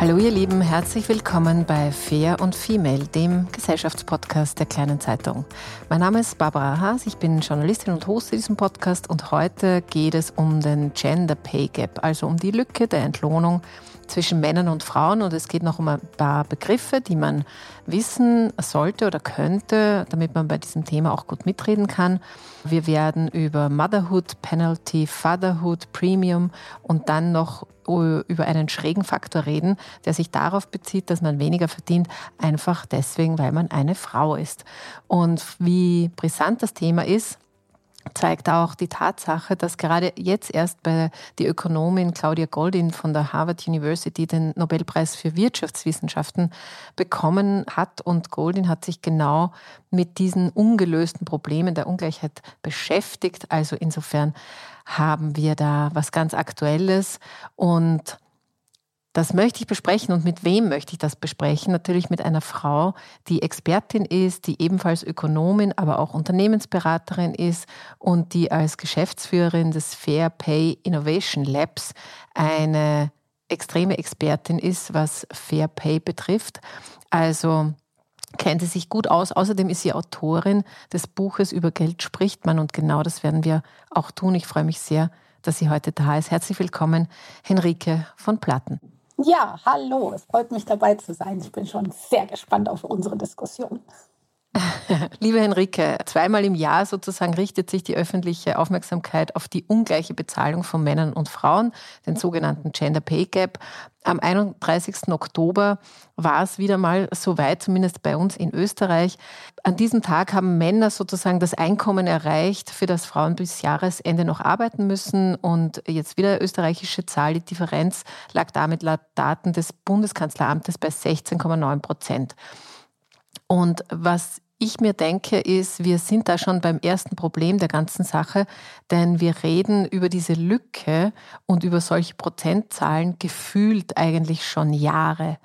Hallo ihr Lieben, herzlich willkommen bei Fair und Female, dem Gesellschaftspodcast der kleinen Zeitung. Mein Name ist Barbara Haas, ich bin Journalistin und Host diesem Podcast und heute geht es um den Gender Pay Gap, also um die Lücke der Entlohnung zwischen Männern und Frauen und es geht noch um ein paar Begriffe, die man wissen sollte oder könnte, damit man bei diesem Thema auch gut mitreden kann. Wir werden über Motherhood Penalty, Fatherhood Premium und dann noch über einen schrägen Faktor reden, der sich darauf bezieht, dass man weniger verdient, einfach deswegen, weil man eine Frau ist. Und wie brisant das Thema ist, zeigt auch die Tatsache, dass gerade jetzt erst bei die Ökonomin Claudia Goldin von der Harvard University den Nobelpreis für Wirtschaftswissenschaften bekommen hat. Und Goldin hat sich genau mit diesen ungelösten Problemen der Ungleichheit beschäftigt. Also insofern haben wir da was ganz Aktuelles und das möchte ich besprechen und mit wem möchte ich das besprechen? Natürlich mit einer Frau, die Expertin ist, die ebenfalls Ökonomin, aber auch Unternehmensberaterin ist und die als Geschäftsführerin des Fair Pay Innovation Labs eine extreme Expertin ist, was Fair Pay betrifft. Also kennt sie sich gut aus. Außerdem ist sie Autorin des Buches Über Geld spricht man und genau das werden wir auch tun. Ich freue mich sehr, dass sie heute da ist. Herzlich willkommen, Henrike von Platten. Ja, hallo, es freut mich dabei zu sein. Ich bin schon sehr gespannt auf unsere Diskussion. Liebe Henrike, zweimal im Jahr sozusagen richtet sich die öffentliche Aufmerksamkeit auf die ungleiche Bezahlung von Männern und Frauen, den sogenannten Gender Pay Gap. Am 31. Oktober war es wieder mal so weit, zumindest bei uns in Österreich. An diesem Tag haben Männer sozusagen das Einkommen erreicht, für das Frauen bis Jahresende noch arbeiten müssen. Und jetzt wieder österreichische Zahl. Die Differenz lag damit laut Daten des Bundeskanzleramtes bei 16,9 Prozent. Und was ich mir denke, ist, wir sind da schon beim ersten Problem der ganzen Sache, denn wir reden über diese Lücke und über solche Prozentzahlen gefühlt eigentlich schon Jahre.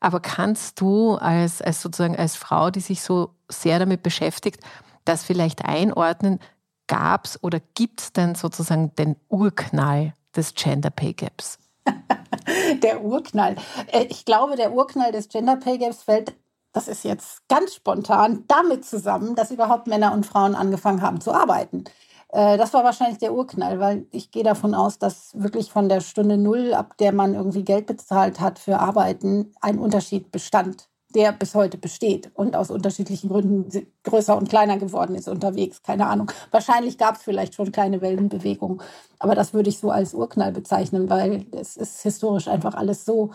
Aber kannst du als, als sozusagen als Frau, die sich so sehr damit beschäftigt, das vielleicht einordnen? Gab es oder gibt es denn sozusagen den Urknall des Gender Pay Gaps? der Urknall. Äh, ich glaube, der Urknall des Gender Pay Gaps fällt das ist jetzt ganz spontan, damit zusammen, dass überhaupt Männer und Frauen angefangen haben zu arbeiten. Äh, das war wahrscheinlich der Urknall, weil ich gehe davon aus, dass wirklich von der Stunde Null, ab der man irgendwie Geld bezahlt hat für Arbeiten, ein Unterschied bestand, der bis heute besteht und aus unterschiedlichen Gründen größer und kleiner geworden ist unterwegs. Keine Ahnung. Wahrscheinlich gab es vielleicht schon kleine Wellenbewegungen, aber das würde ich so als Urknall bezeichnen, weil es ist historisch einfach alles so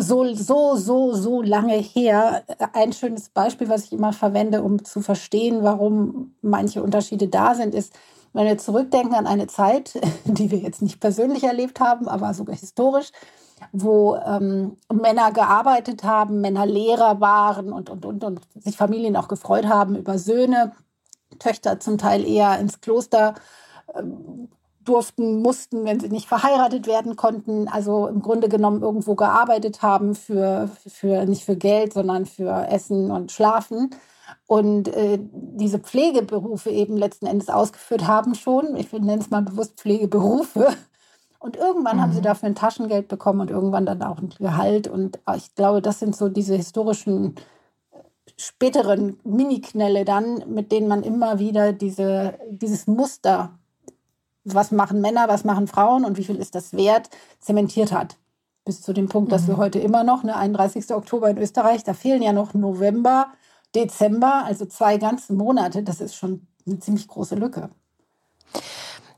so, so, so, so lange her. Ein schönes Beispiel, was ich immer verwende, um zu verstehen, warum manche Unterschiede da sind, ist, wenn wir zurückdenken an eine Zeit, die wir jetzt nicht persönlich erlebt haben, aber sogar historisch, wo ähm, Männer gearbeitet haben, Männer Lehrer waren und, und, und, und sich Familien auch gefreut haben über Söhne, Töchter zum Teil eher ins Kloster ähm, durften, mussten, wenn sie nicht verheiratet werden konnten, also im Grunde genommen irgendwo gearbeitet haben für, für nicht für Geld, sondern für Essen und Schlafen. Und äh, diese Pflegeberufe eben letzten Endes ausgeführt haben schon. Ich nenne es mal bewusst Pflegeberufe. Und irgendwann mhm. haben sie mhm. dafür ein Taschengeld bekommen und irgendwann dann auch ein Gehalt. Und ich glaube, das sind so diese historischen späteren Mini-Knälle dann, mit denen man immer wieder diese, dieses Muster, was machen Männer, was machen Frauen und wie viel ist das wert, zementiert hat. Bis zu dem Punkt, dass mhm. wir heute immer noch, ne, 31. Oktober in Österreich, da fehlen ja noch November, Dezember, also zwei ganze Monate. Das ist schon eine ziemlich große Lücke.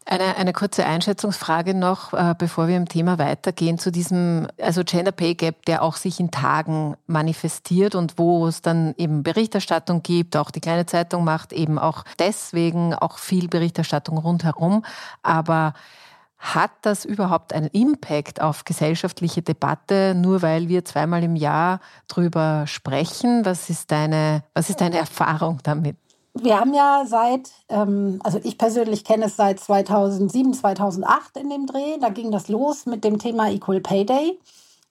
Eine, eine kurze Einschätzungsfrage noch, äh, bevor wir im Thema weitergehen, zu diesem also Gender Pay Gap, der auch sich in Tagen manifestiert und wo es dann eben Berichterstattung gibt. Auch die kleine Zeitung macht eben auch deswegen auch viel Berichterstattung rundherum. Aber hat das überhaupt einen Impact auf gesellschaftliche Debatte, nur weil wir zweimal im Jahr drüber sprechen? Was ist deine, was ist deine Erfahrung damit? Wir haben ja seit, ähm, also ich persönlich kenne es seit 2007, 2008 in dem Dreh. Da ging das los mit dem Thema Equal Pay Day,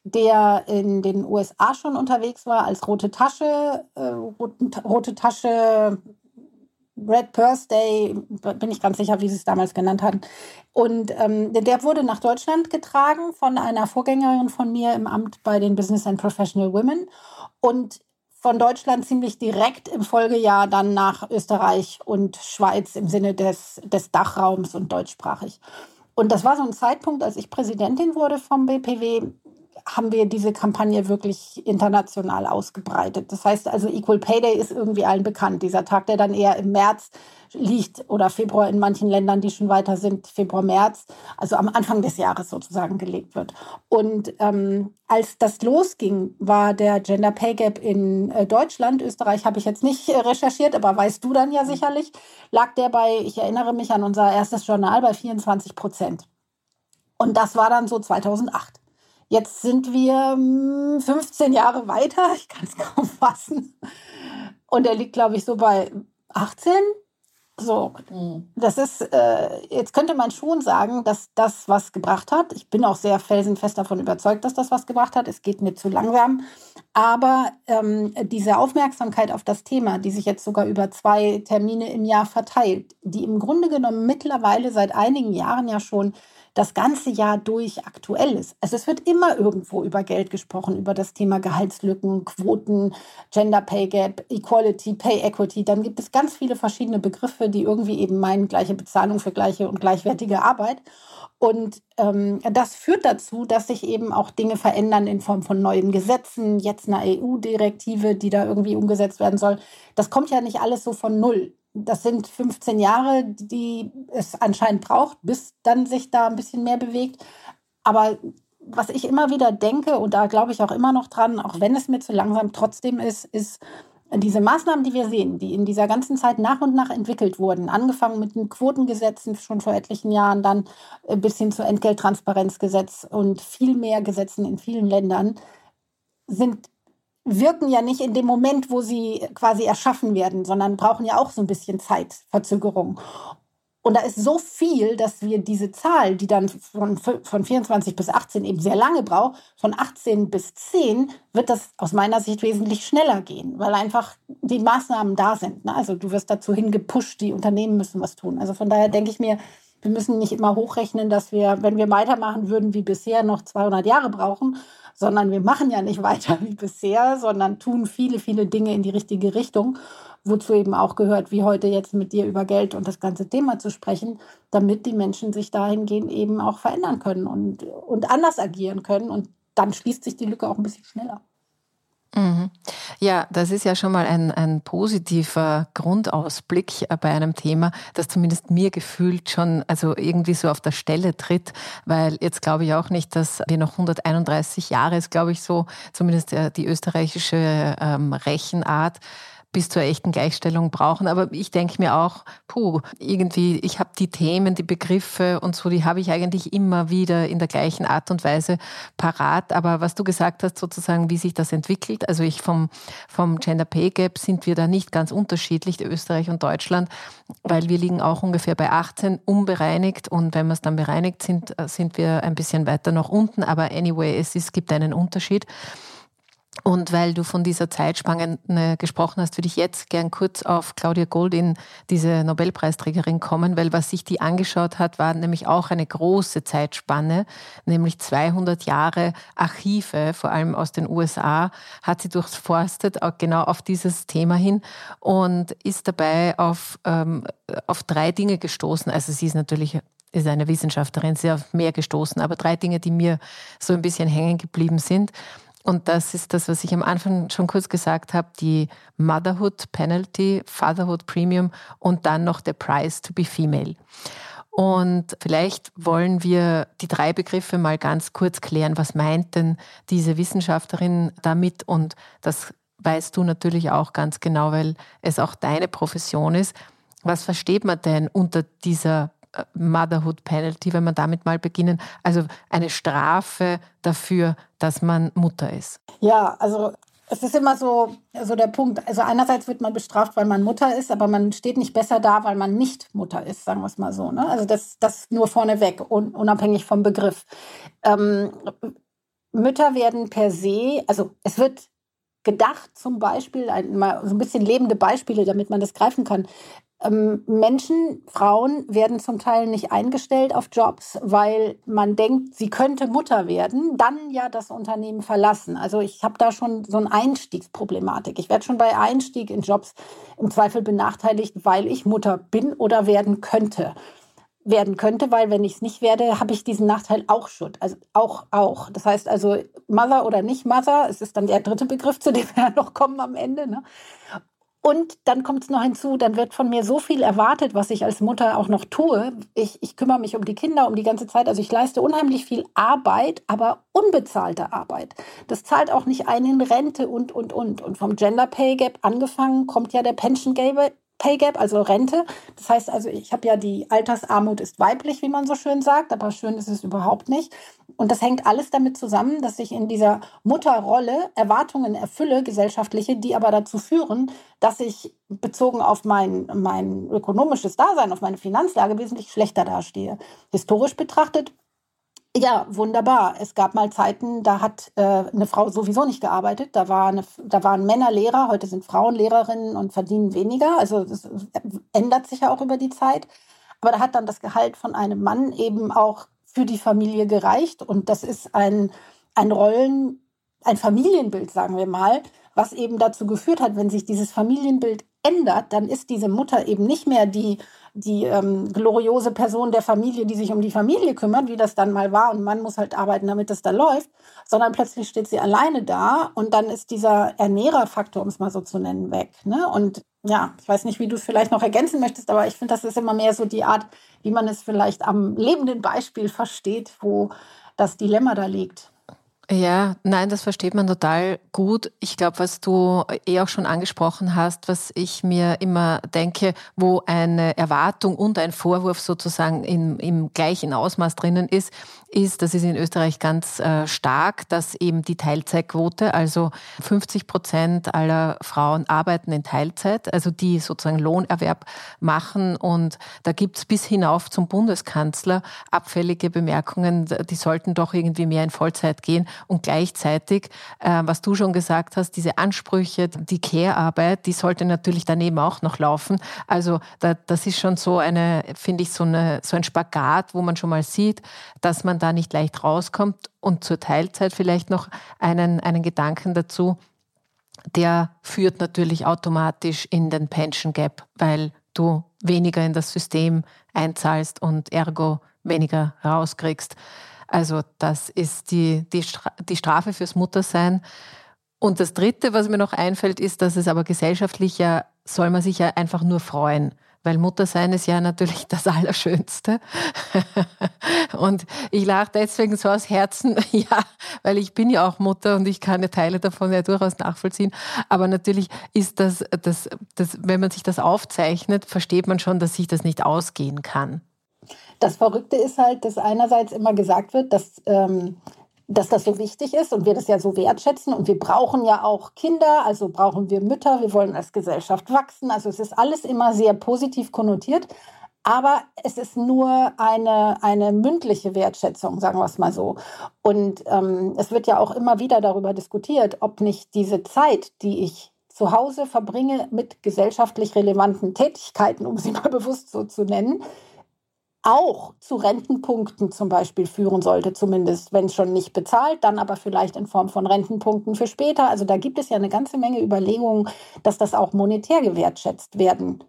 der in den USA schon unterwegs war als rote Tasche, äh, rote, Tasche Red Purse Day, bin ich ganz sicher, wie sie es damals genannt hatten. Und ähm, der wurde nach Deutschland getragen von einer Vorgängerin von mir im Amt bei den Business and Professional Women. Und von Deutschland ziemlich direkt im Folgejahr dann nach Österreich und Schweiz im Sinne des, des Dachraums und deutschsprachig. Und das war so ein Zeitpunkt, als ich Präsidentin wurde vom BPW, haben wir diese Kampagne wirklich international ausgebreitet. Das heißt also, Equal Pay Day ist irgendwie allen bekannt. Dieser Tag, der dann eher im März liegt oder Februar in manchen Ländern, die schon weiter sind, Februar, März, also am Anfang des Jahres sozusagen gelegt wird. Und ähm, als das losging, war der Gender Pay Gap in äh, Deutschland, Österreich habe ich jetzt nicht äh, recherchiert, aber weißt du dann ja sicherlich, lag der bei, ich erinnere mich an unser erstes Journal, bei 24 Prozent. Und das war dann so 2008. Jetzt sind wir 15 hm, Jahre weiter, ich kann es kaum fassen. Und er liegt, glaube ich, so bei 18, so, mhm. das ist, äh, jetzt könnte man schon sagen, dass das was gebracht hat. Ich bin auch sehr felsenfest davon überzeugt, dass das was gebracht hat. Es geht mir zu langsam. Aber ähm, diese Aufmerksamkeit auf das Thema, die sich jetzt sogar über zwei Termine im Jahr verteilt, die im Grunde genommen mittlerweile seit einigen Jahren ja schon das ganze Jahr durch aktuell ist. Also es wird immer irgendwo über Geld gesprochen, über das Thema Gehaltslücken, Quoten, Gender Pay Gap, Equality, Pay Equity. Dann gibt es ganz viele verschiedene Begriffe, die irgendwie eben meinen, gleiche Bezahlung für gleiche und gleichwertige Arbeit. Und ähm, das führt dazu, dass sich eben auch Dinge verändern in Form von neuen Gesetzen, jetzt eine EU-Direktive, die da irgendwie umgesetzt werden soll. Das kommt ja nicht alles so von null das sind 15 Jahre, die es anscheinend braucht, bis dann sich da ein bisschen mehr bewegt. Aber was ich immer wieder denke, und da glaube ich auch immer noch dran, auch wenn es mir zu langsam trotzdem ist, ist diese Maßnahmen, die wir sehen, die in dieser ganzen Zeit nach und nach entwickelt wurden, angefangen mit den Quotengesetzen schon vor etlichen Jahren, dann bis hin zu Entgelttransparenzgesetz und viel mehr Gesetzen in vielen Ländern, sind wirken ja nicht in dem Moment, wo sie quasi erschaffen werden, sondern brauchen ja auch so ein bisschen Zeitverzögerung. Und da ist so viel, dass wir diese Zahl, die dann von, von 24 bis 18 eben sehr lange braucht, von 18 bis 10 wird das aus meiner Sicht wesentlich schneller gehen, weil einfach die Maßnahmen da sind. Ne? Also du wirst dazu hingepusht, die Unternehmen müssen was tun. Also von daher denke ich mir, wir müssen nicht immer hochrechnen, dass wir, wenn wir weitermachen würden wie bisher, noch 200 Jahre brauchen, sondern wir machen ja nicht weiter wie bisher, sondern tun viele, viele Dinge in die richtige Richtung, wozu eben auch gehört, wie heute jetzt mit dir über Geld und das ganze Thema zu sprechen, damit die Menschen sich dahingehend eben auch verändern können und, und anders agieren können. Und dann schließt sich die Lücke auch ein bisschen schneller. Mhm. Ja, das ist ja schon mal ein, ein positiver Grundausblick bei einem Thema, das zumindest mir gefühlt schon also irgendwie so auf der Stelle tritt, weil jetzt glaube ich auch nicht, dass wir noch 131 Jahre ist, glaube ich so, zumindest die österreichische ähm, Rechenart bis zur echten Gleichstellung brauchen. Aber ich denke mir auch, puh, irgendwie, ich habe die Themen, die Begriffe und so, die habe ich eigentlich immer wieder in der gleichen Art und Weise parat. Aber was du gesagt hast, sozusagen, wie sich das entwickelt, also ich vom, vom Gender Pay Gap sind wir da nicht ganz unterschiedlich, Österreich und Deutschland, weil wir liegen auch ungefähr bei 18 unbereinigt und wenn wir es dann bereinigt sind, sind wir ein bisschen weiter nach unten. Aber anyway, es, es gibt einen Unterschied. Und weil du von dieser Zeitspanne gesprochen hast, würde ich jetzt gern kurz auf Claudia Goldin, diese Nobelpreisträgerin, kommen, weil was sich die angeschaut hat, war nämlich auch eine große Zeitspanne, nämlich 200 Jahre Archive, vor allem aus den USA, hat sie durchforstet, genau auf dieses Thema hin und ist dabei auf, ähm, auf drei Dinge gestoßen. Also sie ist natürlich ist eine Wissenschaftlerin, ist auf mehr gestoßen, aber drei Dinge, die mir so ein bisschen hängen geblieben sind. Und das ist das, was ich am Anfang schon kurz gesagt habe, die Motherhood Penalty, Fatherhood Premium und dann noch der Price to be Female. Und vielleicht wollen wir die drei Begriffe mal ganz kurz klären. Was meint denn diese Wissenschaftlerin damit? Und das weißt du natürlich auch ganz genau, weil es auch deine Profession ist. Was versteht man denn unter dieser Motherhood Penalty, wenn wir damit mal beginnen. Also eine Strafe dafür, dass man Mutter ist. Ja, also es ist immer so, so der Punkt. Also einerseits wird man bestraft, weil man Mutter ist, aber man steht nicht besser da, weil man nicht Mutter ist, sagen wir es mal so. Ne? Also das, das nur vorneweg, un, unabhängig vom Begriff. Ähm, Mütter werden per se, also es wird gedacht, zum Beispiel, ein, mal so ein bisschen lebende Beispiele, damit man das greifen kann. Ähm, Menschen, Frauen werden zum Teil nicht eingestellt auf Jobs, weil man denkt, sie könnte Mutter werden, dann ja das Unternehmen verlassen. Also ich habe da schon so eine Einstiegsproblematik. Ich werde schon bei Einstieg in Jobs im Zweifel benachteiligt, weil ich Mutter bin oder werden könnte. Werden könnte, weil wenn ich es nicht werde, habe ich diesen Nachteil auch schon. Also auch, auch. Das heißt also, Mother oder nicht Mother, es ist dann der dritte Begriff, zu dem wir noch kommen am Ende. Ne? Und dann kommt es noch hinzu, dann wird von mir so viel erwartet, was ich als Mutter auch noch tue. Ich, ich kümmere mich um die Kinder um die ganze Zeit. Also ich leiste unheimlich viel Arbeit, aber unbezahlte Arbeit. Das zahlt auch nicht ein in Rente und, und, und. Und vom Gender Pay Gap angefangen kommt ja der Pension Pay Gap, also Rente. Das heißt also, ich habe ja die Altersarmut ist weiblich, wie man so schön sagt, aber schön ist es überhaupt nicht. Und das hängt alles damit zusammen, dass ich in dieser Mutterrolle Erwartungen erfülle, gesellschaftliche, die aber dazu führen, dass ich bezogen auf mein, mein ökonomisches Dasein, auf meine Finanzlage wesentlich schlechter dastehe. Historisch betrachtet ja, wunderbar. Es gab mal Zeiten, da hat äh, eine Frau sowieso nicht gearbeitet. Da, war eine, da waren Männer Lehrer, heute sind Frauen Lehrerinnen und verdienen weniger. Also das ändert sich ja auch über die Zeit. Aber da hat dann das Gehalt von einem Mann eben auch für die Familie gereicht. Und das ist ein, ein Rollen, ein Familienbild, sagen wir mal, was eben dazu geführt hat, wenn sich dieses Familienbild ändert, dann ist diese Mutter eben nicht mehr die die ähm, gloriose Person der Familie, die sich um die Familie kümmert, wie das dann mal war, und man muss halt arbeiten, damit das da läuft, sondern plötzlich steht sie alleine da und dann ist dieser Ernährerfaktor, um es mal so zu nennen, weg. Ne? Und ja, ich weiß nicht, wie du es vielleicht noch ergänzen möchtest, aber ich finde, das ist immer mehr so die Art, wie man es vielleicht am lebenden Beispiel versteht, wo das Dilemma da liegt. Ja, nein, das versteht man total gut. Ich glaube, was du eh auch schon angesprochen hast, was ich mir immer denke, wo eine Erwartung und ein Vorwurf sozusagen im, im gleichen Ausmaß drinnen ist, ist, das ist in Österreich ganz äh, stark, dass eben die Teilzeitquote, also 50 Prozent aller Frauen arbeiten in Teilzeit, also die sozusagen Lohnerwerb machen. Und da gibt's bis hinauf zum Bundeskanzler abfällige Bemerkungen, die sollten doch irgendwie mehr in Vollzeit gehen. Und gleichzeitig, äh, was du schon gesagt hast, diese Ansprüche, die Care-Arbeit, die sollte natürlich daneben auch noch laufen. Also da, das ist schon so eine, finde ich, so, eine, so ein Spagat, wo man schon mal sieht, dass man da nicht leicht rauskommt. Und zur Teilzeit vielleicht noch einen, einen Gedanken dazu. Der führt natürlich automatisch in den Pension Gap, weil du weniger in das System einzahlst und ergo weniger rauskriegst. Also das ist die, die, die Strafe fürs Muttersein. Und das Dritte, was mir noch einfällt, ist, dass es aber gesellschaftlich ja, soll man sich ja einfach nur freuen weil Muttersein ist ja natürlich das Allerschönste. und ich lache deswegen so aus Herzen, ja, weil ich bin ja auch Mutter und ich kann ja Teile davon ja durchaus nachvollziehen. Aber natürlich ist das, das, das, wenn man sich das aufzeichnet, versteht man schon, dass sich das nicht ausgehen kann. Das Verrückte ist halt, dass einerseits immer gesagt wird, dass ähm, dass das so wichtig ist und wir das ja so wertschätzen und wir brauchen ja auch Kinder, also brauchen wir Mütter, wir wollen als Gesellschaft wachsen. Also es ist alles immer sehr positiv konnotiert, aber es ist nur eine, eine mündliche Wertschätzung, sagen wir es mal so. Und ähm, es wird ja auch immer wieder darüber diskutiert, ob nicht diese Zeit, die ich zu Hause verbringe mit gesellschaftlich relevanten Tätigkeiten, um sie mal bewusst so zu nennen, auch zu Rentenpunkten zum Beispiel führen sollte, zumindest wenn es schon nicht bezahlt, dann aber vielleicht in Form von Rentenpunkten für später. Also da gibt es ja eine ganze Menge Überlegungen, dass das auch monetär gewertschätzt werden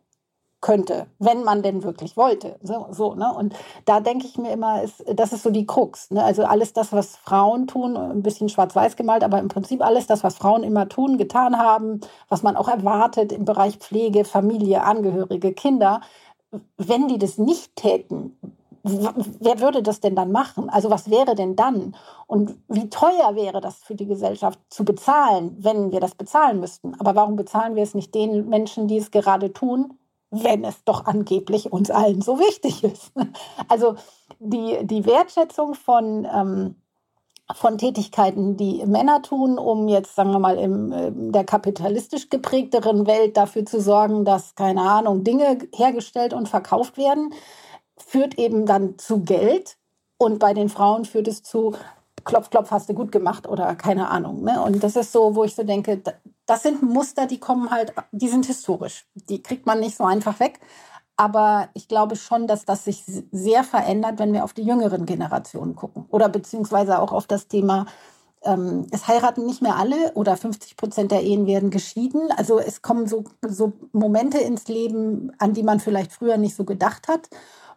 könnte, wenn man denn wirklich wollte. So, so ne? Und da denke ich mir immer, ist, das ist so die Krux. Ne? Also alles das, was Frauen tun, ein bisschen schwarz-weiß gemalt, aber im Prinzip alles das, was Frauen immer tun, getan haben, was man auch erwartet im Bereich Pflege, Familie, Angehörige, Kinder, wenn die das nicht täten, wer würde das denn dann machen? Also was wäre denn dann? Und wie teuer wäre das für die Gesellschaft zu bezahlen, wenn wir das bezahlen müssten? Aber warum bezahlen wir es nicht den Menschen, die es gerade tun, wenn es doch angeblich uns allen so wichtig ist? Also die, die Wertschätzung von ähm, von Tätigkeiten, die Männer tun, um jetzt, sagen wir mal, in äh, der kapitalistisch geprägteren Welt dafür zu sorgen, dass, keine Ahnung, Dinge hergestellt und verkauft werden, führt eben dann zu Geld. Und bei den Frauen führt es zu Klopf, Klopf, hast du gut gemacht oder keine Ahnung. Ne? Und das ist so, wo ich so denke, das sind Muster, die kommen halt, die sind historisch. Die kriegt man nicht so einfach weg. Aber ich glaube schon, dass das sich sehr verändert, wenn wir auf die jüngeren Generationen gucken. Oder beziehungsweise auch auf das Thema, ähm, es heiraten nicht mehr alle oder 50 Prozent der Ehen werden geschieden. Also es kommen so, so Momente ins Leben, an die man vielleicht früher nicht so gedacht hat.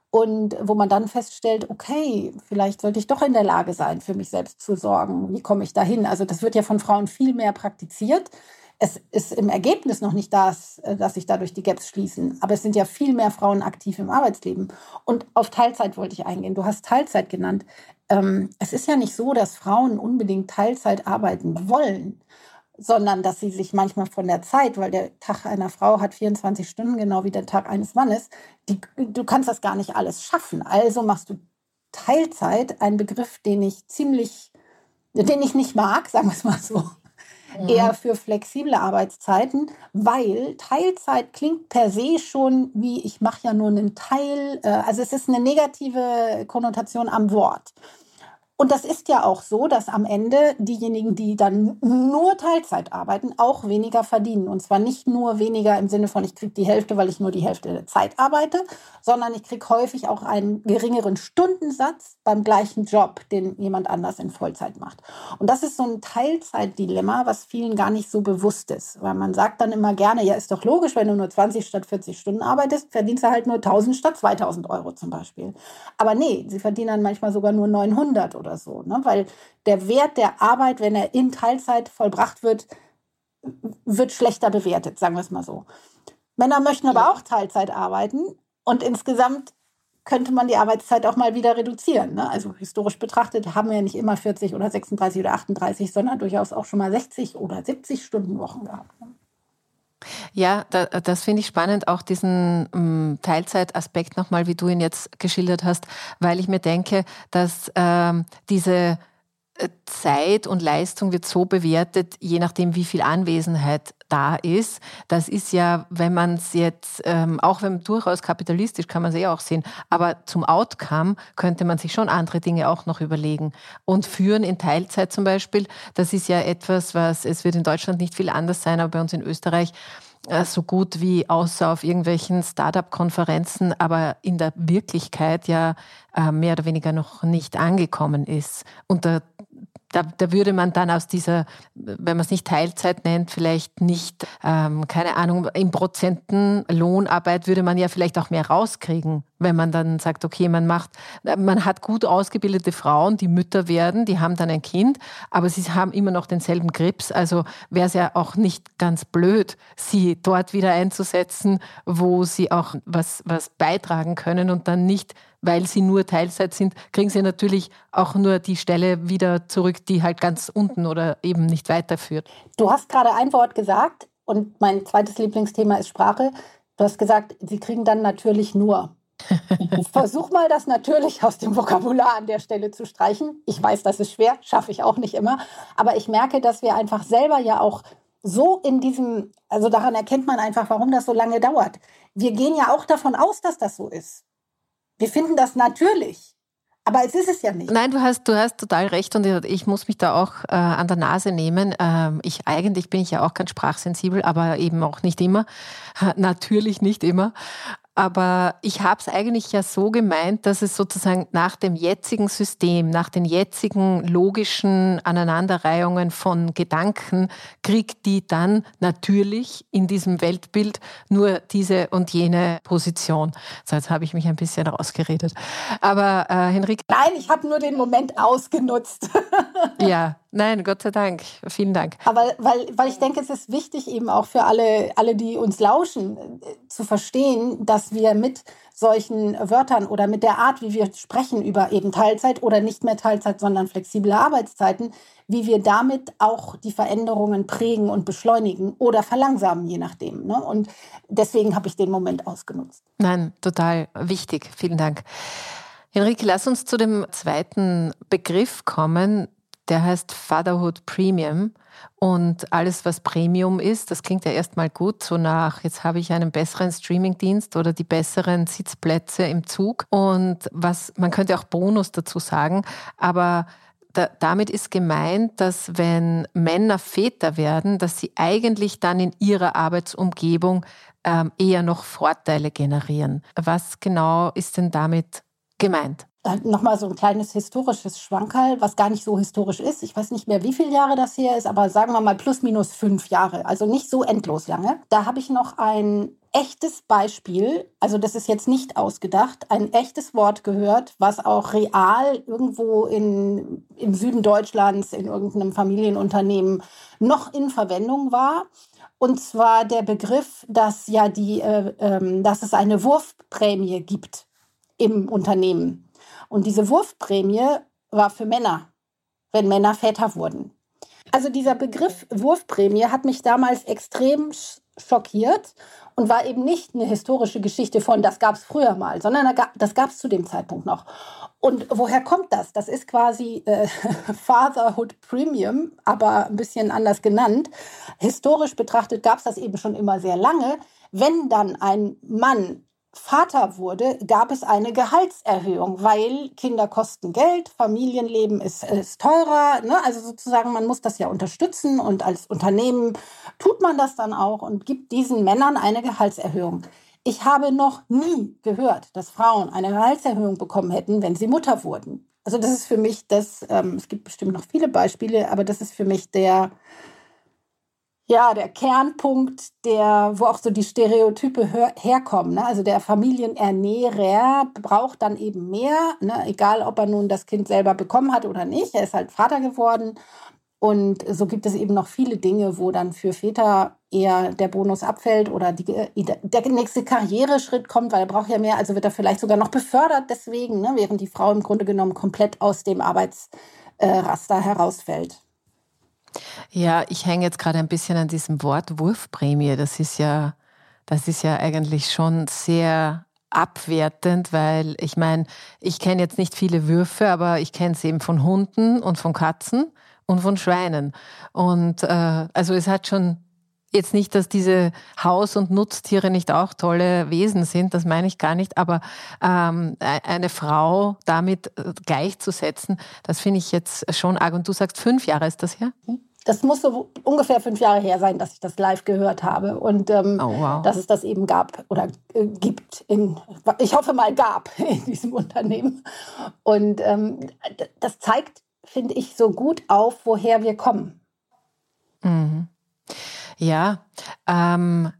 Und wo man dann feststellt, okay, vielleicht sollte ich doch in der Lage sein, für mich selbst zu sorgen. Wie komme ich dahin? Also das wird ja von Frauen viel mehr praktiziert es ist im Ergebnis noch nicht das, äh, dass sich dadurch die Gaps schließen. Aber es sind ja viel mehr Frauen aktiv im Arbeitsleben. Und auf Teilzeit wollte ich eingehen. Du hast Teilzeit genannt. Ähm, es ist ja nicht so, dass Frauen unbedingt Teilzeit arbeiten wollen, sondern dass sie sich manchmal von der Zeit, weil der Tag einer Frau hat 24 Stunden, genau wie der Tag eines Mannes, die, du kannst das gar nicht alles schaffen. Also machst du Teilzeit, ein Begriff, den ich ziemlich, den ich nicht mag, sagen wir es mal so mhm. eher für flexible Arbeitszeiten, weil Teilzeit klingt per se schon wie ich mache ja nur einen Teil, äh, also es ist eine negative Konnotation am Wort. Und das ist ja auch so, dass am Ende diejenigen, die dann nur Teilzeit arbeiten, auch weniger verdienen. Und zwar nicht nur weniger im Sinne von, ich kriege die Hälfte, weil ich nur die Hälfte der Zeit arbeite, sondern ich kriege häufig auch einen geringeren Stundensatz beim gleichen Job, den jemand anders in Vollzeit macht. Und das ist so ein Teilzeitdilemma, was vielen gar nicht so bewusst ist. Weil man sagt dann immer gerne, ja, ist doch logisch, wenn du nur 20 statt 40 Stunden arbeitest, verdienst du halt nur 1000 statt 2000 Euro zum Beispiel. Aber nee, sie verdienen dann manchmal sogar nur 900 oder so, ne? weil der Wert der Arbeit, wenn er in Teilzeit vollbracht wird, wird schlechter bewertet, sagen wir es mal so. Männer möchten aber auch Teilzeit arbeiten und insgesamt könnte man die Arbeitszeit auch mal wieder reduzieren. Ne? Also historisch betrachtet haben wir ja nicht immer 40 oder 36 oder 38, sondern durchaus auch schon mal 60 oder 70 Stunden Wochen gehabt. Ne? Ja, da, das finde ich spannend, auch diesen ähm, Teilzeitaspekt nochmal, wie du ihn jetzt geschildert hast, weil ich mir denke, dass ähm, diese Zeit und Leistung wird so bewertet, je nachdem, wie viel Anwesenheit da ist. Das ist ja, wenn man es jetzt, ähm, auch wenn durchaus kapitalistisch kann man es eh auch sehen, aber zum Outcome könnte man sich schon andere Dinge auch noch überlegen. Und führen in Teilzeit zum Beispiel, das ist ja etwas, was, es wird in Deutschland nicht viel anders sein, aber bei uns in Österreich äh, so gut wie außer auf irgendwelchen Startup-Konferenzen, aber in der Wirklichkeit ja äh, mehr oder weniger noch nicht angekommen ist. Und da da, da würde man dann aus dieser, wenn man es nicht Teilzeit nennt, vielleicht nicht, ähm, keine Ahnung, im Prozenten Lohnarbeit würde man ja vielleicht auch mehr rauskriegen, wenn man dann sagt, okay, man macht, man hat gut ausgebildete Frauen, die Mütter werden, die haben dann ein Kind, aber sie haben immer noch denselben Grips. Also wäre es ja auch nicht ganz blöd, sie dort wieder einzusetzen, wo sie auch was, was beitragen können und dann nicht weil sie nur Teilzeit sind, kriegen sie natürlich auch nur die Stelle wieder zurück, die halt ganz unten oder eben nicht weiterführt. Du hast gerade ein Wort gesagt und mein zweites Lieblingsthema ist Sprache. Du hast gesagt, sie kriegen dann natürlich nur. Versuch mal das natürlich aus dem Vokabular an der Stelle zu streichen. Ich weiß, das ist schwer, schaffe ich auch nicht immer. Aber ich merke, dass wir einfach selber ja auch so in diesem, also daran erkennt man einfach, warum das so lange dauert. Wir gehen ja auch davon aus, dass das so ist. Wir finden das natürlich. Aber es ist es ja nicht. Nein, du hast, du hast total recht und ich muss mich da auch äh, an der Nase nehmen. Ähm, ich eigentlich bin ich ja auch ganz sprachsensibel, aber eben auch nicht immer. Natürlich nicht immer. Aber ich habe es eigentlich ja so gemeint, dass es sozusagen nach dem jetzigen System, nach den jetzigen logischen Aneinanderreihungen von Gedanken, kriegt die dann natürlich in diesem Weltbild nur diese und jene Position. So, jetzt habe ich mich ein bisschen rausgeredet. Aber äh, Henrike. Nein, ich habe nur den Moment ausgenutzt. ja, Nein, Gott sei Dank. Vielen Dank. Aber weil, weil ich denke, es ist wichtig eben auch für alle, alle, die uns lauschen, äh, zu verstehen, dass wir mit solchen Wörtern oder mit der Art, wie wir sprechen über eben Teilzeit oder nicht mehr Teilzeit, sondern flexible Arbeitszeiten, wie wir damit auch die Veränderungen prägen und beschleunigen oder verlangsamen, je nachdem. Ne? Und deswegen habe ich den Moment ausgenutzt. Nein, total wichtig. Vielen Dank. Henrike, lass uns zu dem zweiten Begriff kommen, der heißt Fatherhood Premium. Und alles, was Premium ist, das klingt ja erstmal gut, so nach, jetzt habe ich einen besseren Streamingdienst oder die besseren Sitzplätze im Zug. Und was, man könnte auch Bonus dazu sagen, aber da, damit ist gemeint, dass wenn Männer Väter werden, dass sie eigentlich dann in ihrer Arbeitsumgebung ähm, eher noch Vorteile generieren. Was genau ist denn damit gemeint? Nochmal so ein kleines historisches Schwankerl, was gar nicht so historisch ist. Ich weiß nicht mehr, wie viele Jahre das her ist, aber sagen wir mal plus minus fünf Jahre, also nicht so endlos lange. Da habe ich noch ein echtes Beispiel, also das ist jetzt nicht ausgedacht, ein echtes Wort gehört, was auch real irgendwo in, im Süden Deutschlands in irgendeinem Familienunternehmen noch in Verwendung war. Und zwar der Begriff, dass ja die, äh, äh, dass es eine Wurfprämie gibt im Unternehmen. Und diese Wurfprämie war für Männer, wenn Männer Väter wurden. Also dieser Begriff Wurfprämie hat mich damals extrem schockiert und war eben nicht eine historische Geschichte von, das gab es früher mal, sondern das gab es zu dem Zeitpunkt noch. Und woher kommt das? Das ist quasi äh, Fatherhood Premium, aber ein bisschen anders genannt. Historisch betrachtet gab es das eben schon immer sehr lange. Wenn dann ein Mann Vater wurde, gab es eine Gehaltserhöhung, weil Kinder kosten Geld, Familienleben ist, ist teurer. Ne? Also sozusagen, man muss das ja unterstützen und als Unternehmen tut man das dann auch und gibt diesen Männern eine Gehaltserhöhung. Ich habe noch nie gehört, dass Frauen eine Gehaltserhöhung bekommen hätten, wenn sie Mutter wurden. Also das ist für mich das, ähm, es gibt bestimmt noch viele Beispiele, aber das ist für mich der, ja, der Kernpunkt, der, wo auch so die Stereotype herkommen. Ne? Also der Familienernährer braucht dann eben mehr, ne? egal ob er nun das Kind selber bekommen hat oder nicht. Er ist halt Vater geworden. Und so gibt es eben noch viele Dinge, wo dann für Väter eher der Bonus abfällt oder die, der nächste Karriereschritt kommt, weil er braucht ja mehr, also wird er vielleicht sogar noch befördert deswegen, ne? während die Frau im Grunde genommen komplett aus dem Arbeitsraster herausfällt. Ja, ich hänge jetzt gerade ein bisschen an diesem Wort Wurfprämie. Das ist ja, das ist ja eigentlich schon sehr abwertend, weil ich meine, ich kenne jetzt nicht viele Würfe, aber ich kenne es eben von Hunden und von Katzen und von Schweinen. Und äh, also es hat schon jetzt nicht, dass diese Haus- und Nutztiere nicht auch tolle Wesen sind, das meine ich gar nicht, aber ähm, e-, eine Frau damit äh, gleichzusetzen, das finde ich jetzt schon arg. Und du sagst, fünf Jahre ist das her? Das muss so ungefähr fünf Jahre her sein, dass ich das live gehört habe und ähm, oh, wow. dass es das eben gab oder äh, gibt in, ich hoffe mal gab in diesem Unternehmen. Und ähm, das zeigt finde ich, so gut auf, woher wir kommen. Mhm. Ja, ähm,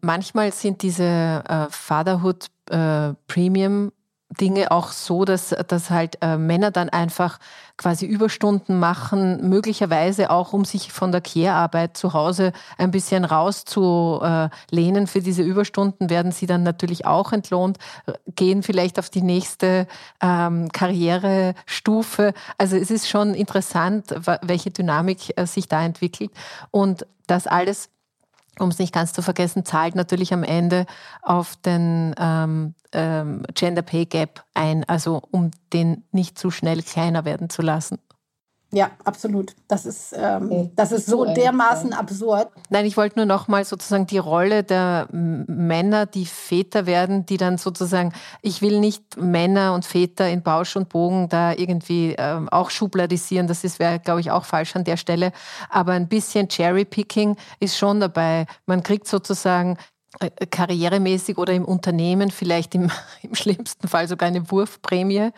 manchmal sind diese äh, Fatherhood äh, Premium Dinge auch so, dass, dass halt äh, Männer dann einfach quasi Überstunden machen, möglicherweise auch, um sich von der Care-Arbeit zu Hause ein bisschen rauszulehnen. Für diese Überstunden werden sie dann natürlich auch entlohnt, gehen vielleicht auf die nächste ähm, Karrierestufe. Also es ist schon interessant, welche Dynamik äh, sich da entwickelt. Und das alles um es nicht ganz zu vergessen, zahlt natürlich am Ende auf den ähm, ähm, Gender Pay Gap ein, also um den nicht zu schnell kleiner werden zu lassen. Ja, absolut. Das ist, ähm, das ist so dermaßen absurd. Nein, ich wollte nur nochmal sozusagen die Rolle der Männer, die Väter werden, die dann sozusagen, ich will nicht Männer und Väter in Bausch und Bogen da irgendwie ähm, auch schubladisieren. Das wäre, glaube ich, auch falsch an der Stelle. Aber ein bisschen Cherry-Picking ist schon dabei. Man kriegt sozusagen karrieremäßig oder im Unternehmen vielleicht im, im, schlimmsten Fall sogar eine Wurfprämie.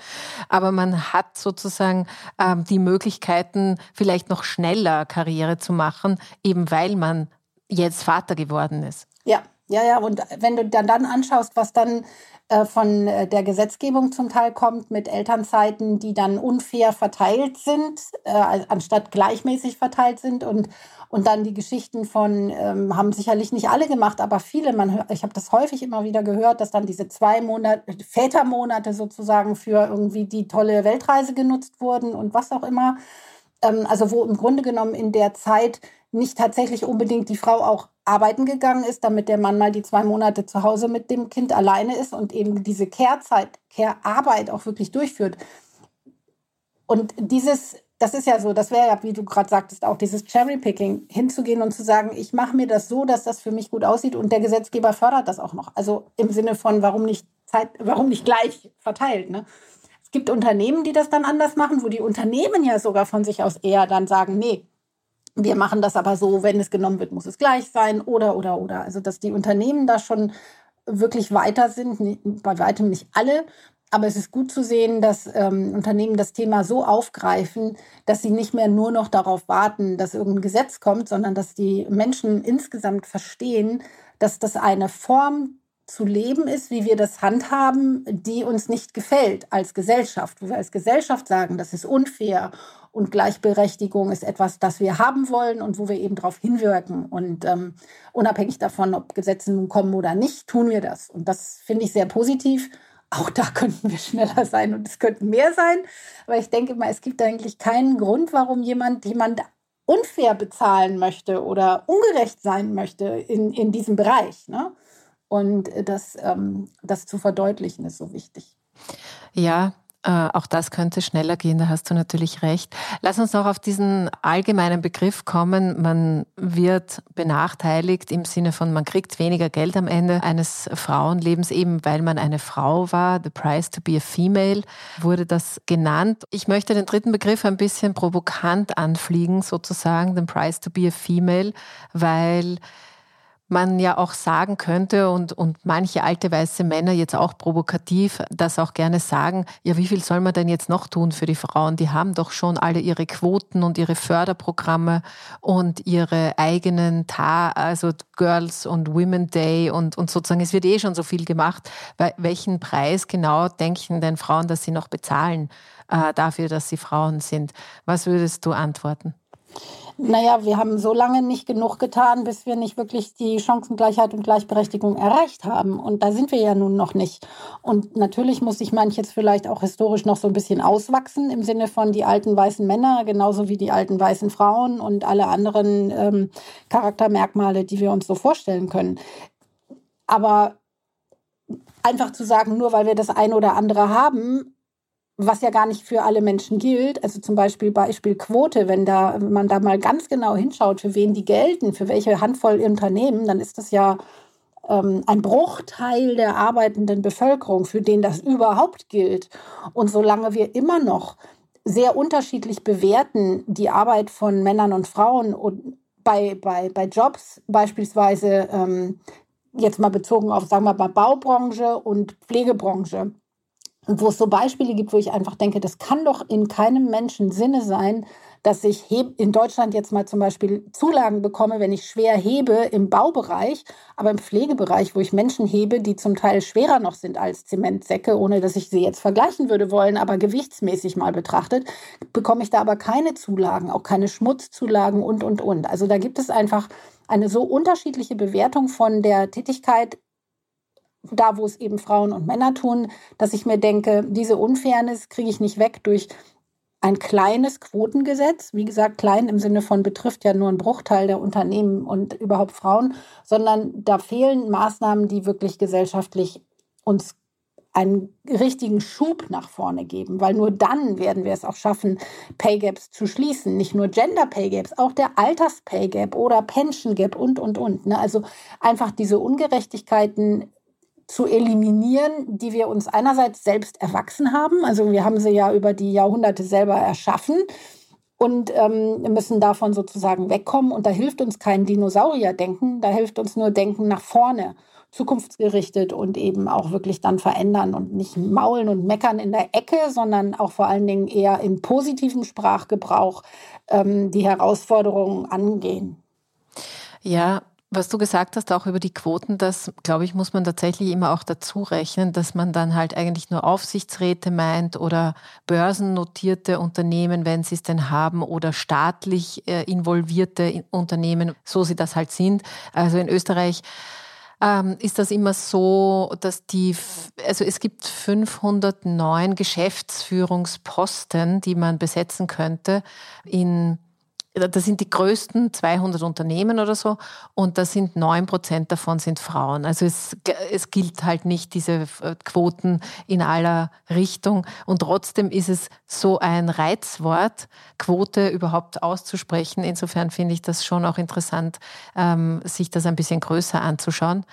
Aber man hat sozusagen ähm, die Möglichkeiten, vielleicht noch schneller Karriere zu machen, eben weil man jetzt Vater geworden ist. Ja, ja, ja. Und wenn du dann, dann anschaust, was dann äh, von äh, der Gesetzgebung zum Teil kommt mit Elternzeiten, die dann unfair verteilt sind, äh, anstatt gleichmäßig verteilt sind und und dann die Geschichten von, ähm, haben sicherlich nicht alle gemacht, aber viele, man, ich habe das häufig immer wieder gehört, dass dann diese zwei Monate, Vätermonate sozusagen für irgendwie die tolle Weltreise genutzt wurden und was auch immer. Ähm, also wo im Grunde genommen in der Zeit nicht tatsächlich unbedingt die Frau auch arbeiten gegangen ist, damit der Mann mal die zwei Monate zu Hause mit dem Kind alleine ist und eben diese Care-Zeit, Care-Arbeit auch wirklich durchführt. Und dieses das ist ja so, das wäre ja, wie du gerade sagtest, auch dieses Cherry-Picking, hinzugehen und zu sagen, ich mache mir das so, dass das für mich gut aussieht und der Gesetzgeber fördert das auch noch. Also im Sinne von, warum nicht, Zeit, warum nicht gleich verteilt. Ne? Gibt Unternehmen, die das dann anders machen, wo die Unternehmen ja sogar von sich aus eher dann sagen, nee, wir machen das aber so, wenn es genommen wird, muss es gleich sein oder, oder, oder. Also dass die Unternehmen da schon wirklich weiter sind, bei weitem nicht alle, aber es ist gut zu sehen, dass ähm, Unternehmen das Thema so aufgreifen, dass sie nicht mehr nur noch darauf warten, dass irgendein Gesetz kommt, sondern dass die Menschen insgesamt verstehen, dass das eine Form zu leben ist, wie wir das handhaben, die uns nicht gefällt als Gesellschaft. Wo wir als Gesellschaft sagen, das ist unfair und Gleichberechtigung ist etwas, das wir haben wollen und wo wir eben darauf hinwirken. Und ähm, unabhängig davon, ob Gesetze nun kommen oder nicht, tun wir das. Und das finde ich sehr positiv. Auch da könnten wir schneller sein und es könnten mehr sein. Aber ich denke mal, es gibt eigentlich keinen Grund, warum jemand jemand unfair bezahlen möchte oder ungerecht sein möchte in, in diesem Bereich. Ne? Und das, ähm, das zu verdeutlichen ist so wichtig. Ja, äh, auch das könnte schneller gehen, da hast du natürlich recht. Lass uns noch auf diesen allgemeinen Begriff kommen. Man wird benachteiligt im Sinne von, man kriegt weniger Geld am Ende eines Frauenlebens, eben weil man eine Frau war. The price to be a female wurde das genannt. Ich möchte den dritten Begriff ein bisschen provokant anfliegen, sozusagen, den price to be a female, weil man ja auch sagen könnte und, und manche alte weiße Männer jetzt auch provokativ das auch gerne sagen, ja, wie viel soll man denn jetzt noch tun für die Frauen? Die haben doch schon alle ihre Quoten und ihre Förderprogramme und ihre eigenen Ta also Girls und Women Day und, und sozusagen, es wird eh schon so viel gemacht. Welchen Preis genau denken denn Frauen, dass sie noch bezahlen äh, dafür, dass sie Frauen sind? Was würdest du antworten? Naja, wir haben so lange nicht genug getan, bis wir nicht wirklich die Chancengleichheit und Gleichberechtigung erreicht haben. Und da sind wir ja nun noch nicht. Und natürlich muss sich manches vielleicht auch historisch noch so ein bisschen auswachsen, im Sinne von die alten weißen Männer, genauso wie die alten weißen Frauen und alle anderen ähm, Charaktermerkmale, die wir uns so vorstellen können. Aber einfach zu sagen, nur weil wir das eine oder andere haben, was ja gar nicht für alle Menschen gilt. Also zum Beispiel Beispiel Quote, wenn da wenn man da mal ganz genau hinschaut, für wen die gelten, für welche Handvoll Unternehmen, dann ist das ja ähm, ein Bruchteil der arbeitenden Bevölkerung, für den das überhaupt gilt. Und solange wir immer noch sehr unterschiedlich bewerten die Arbeit von Männern und Frauen und bei, bei, bei Jobs beispielsweise ähm, jetzt mal bezogen auf, sagen wir mal, Baubranche und Pflegebranche wo es so Beispiele gibt, wo ich einfach denke, das kann doch in keinem Menschen Sinne sein, dass ich in Deutschland jetzt mal zum Beispiel Zulagen bekomme, wenn ich schwer hebe im Baubereich, aber im Pflegebereich, wo ich Menschen hebe, die zum Teil schwerer noch sind als Zementsäcke, ohne dass ich sie jetzt vergleichen würde wollen, aber gewichtsmäßig mal betrachtet, bekomme ich da aber keine Zulagen, auch keine Schmutzzulagen und, und, und. Also da gibt es einfach eine so unterschiedliche Bewertung von der Tätigkeit da, wo es eben Frauen und Männer tun, dass ich mir denke, diese Unfairness kriege ich nicht weg durch ein kleines Quotengesetz, wie gesagt, klein im Sinne von betrifft ja nur einen Bruchteil der Unternehmen und überhaupt Frauen, sondern da fehlen Maßnahmen, die wirklich gesellschaftlich uns einen richtigen Schub nach vorne geben, weil nur dann werden wir es auch schaffen, Pay Gaps zu schließen. Nicht nur Gender Pay Gaps, auch der Alters Pay Gap oder Pension Gap und, und, und. Ne? Also einfach diese Ungerechtigkeiten zu eliminieren, die wir uns einerseits selbst erwachsen haben. Also wir haben sie ja über die Jahrhunderte selber erschaffen und ähm, müssen davon sozusagen wegkommen. Und da hilft uns kein Dinosaurierdenken, da hilft uns nur Denken nach vorne, zukunftsgerichtet und eben auch wirklich dann verändern und nicht maulen und meckern in der Ecke, sondern auch vor allen Dingen eher im positiven Sprachgebrauch ähm, die Herausforderungen angehen. Ja, was du gesagt hast, auch über die Quoten, das, glaube ich, muss man tatsächlich immer auch dazu rechnen, dass man dann halt eigentlich nur Aufsichtsräte meint oder börsennotierte Unternehmen, wenn sie es denn haben, oder staatlich äh, involvierte Unternehmen, so sie das halt sind. Also in Österreich ähm, ist das immer so, dass die, also es gibt 509 Geschäftsführungsposten, die man besetzen könnte in das sind die größten 200 Unternehmen oder so und da sind 9 Prozent davon sind Frauen. Also es, es gilt halt nicht diese äh, Quoten in aller Richtung und trotzdem ist es so ein Reizwort, Quote überhaupt auszusprechen. Insofern finde ich das schon auch interessant, ähm, sich das ein bisschen größer anzuschauen.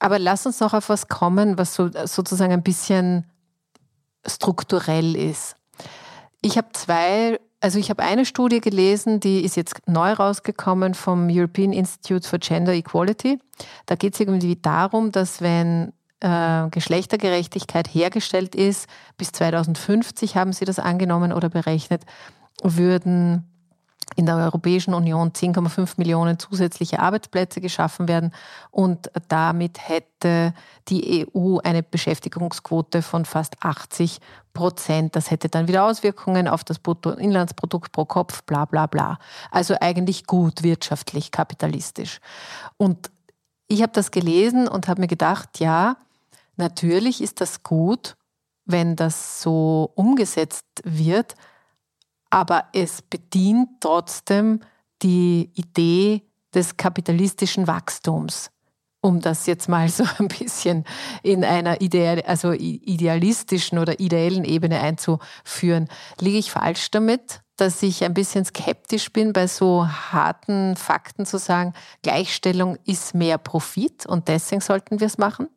Aber lass uns noch auf was kommen, was so, sozusagen ein bisschen strukturell ist. Ich habe zwei also ich habe eine Studie gelesen, die ist jetzt neu rausgekommen vom European Institute for Gender Equality. Da geht es irgendwie darum, dass wenn äh, Geschlechtergerechtigkeit hergestellt ist, bis 2050 haben sie das angenommen oder berechnet, würden in der Europäischen Union 10,5 Millionen zusätzliche Arbeitsplätze geschaffen werden und damit hätte die EU eine Beschäftigungsquote von fast 80 Prozent. Das hätte dann wieder Auswirkungen auf das Bruttoinlandsprodukt pro Kopf, bla bla bla. Also eigentlich gut wirtschaftlich, kapitalistisch. Und ich habe das gelesen und habe mir gedacht, ja, natürlich ist das gut, wenn das so umgesetzt wird, aber es bedient trotzdem die Idee des kapitalistischen Wachstums, um das jetzt mal so ein bisschen in einer ideal, also idealistischen oder ideellen Ebene einzuführen. Liege ich falsch damit, dass ich ein bisschen skeptisch bin, bei so harten Fakten zu sagen, Gleichstellung ist mehr Profit und deswegen sollten wir es machen?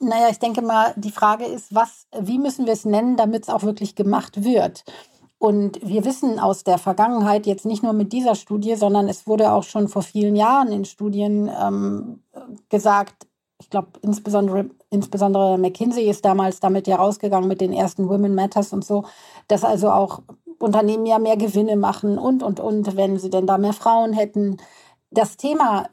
Naja, ich denke mal, die Frage ist, was, wie müssen wir es nennen, damit es auch wirklich gemacht wird? Und wir wissen aus der Vergangenheit, jetzt nicht nur mit dieser Studie, sondern es wurde auch schon vor vielen Jahren in Studien ähm, gesagt, ich glaube, insbesondere, insbesondere McKinsey ist damals damit ja rausgegangen mit den ersten Women Matters und so, dass also auch Unternehmen ja mehr Gewinne machen und, und, und, wenn sie denn da mehr Frauen hätten. Das Thema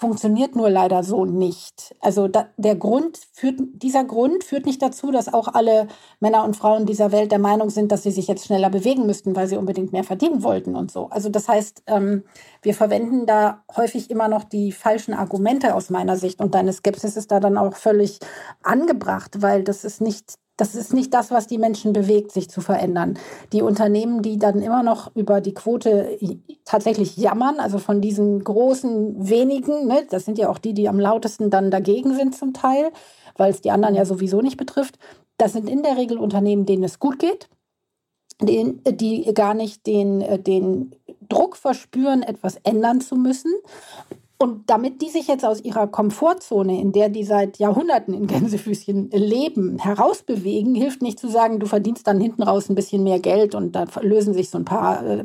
funktioniert nur leider so nicht. Also da, der Grund führt, dieser Grund führt nicht dazu, dass auch alle Männer und Frauen dieser Welt der Meinung sind, dass sie sich jetzt schneller bewegen müssten, weil sie unbedingt mehr verdienen wollten und so. Also das heißt, ähm, wir verwenden da häufig immer noch die falschen Argumente aus meiner Sicht und deine Skepsis ist da dann auch völlig angebracht, weil das ist nicht das ist nicht das, was die Menschen bewegt, sich zu verändern. Die Unternehmen, die dann immer noch über die Quote tatsächlich jammern, also von diesen großen wenigen, ne, das sind ja auch die, die am lautesten dann dagegen sind zum Teil, weil es die anderen ja sowieso nicht betrifft, das sind in der Regel Unternehmen, denen es gut geht, die, die gar nicht den, den Druck verspüren, etwas ändern zu müssen und damit die sich jetzt aus ihrer Komfortzone, in der die seit Jahrhunderten in Gänsefüßchen leben, herausbewegen, hilft nicht zu sagen, du verdienst dann hinten raus ein bisschen mehr Geld und da lösen sich so ein paar äh,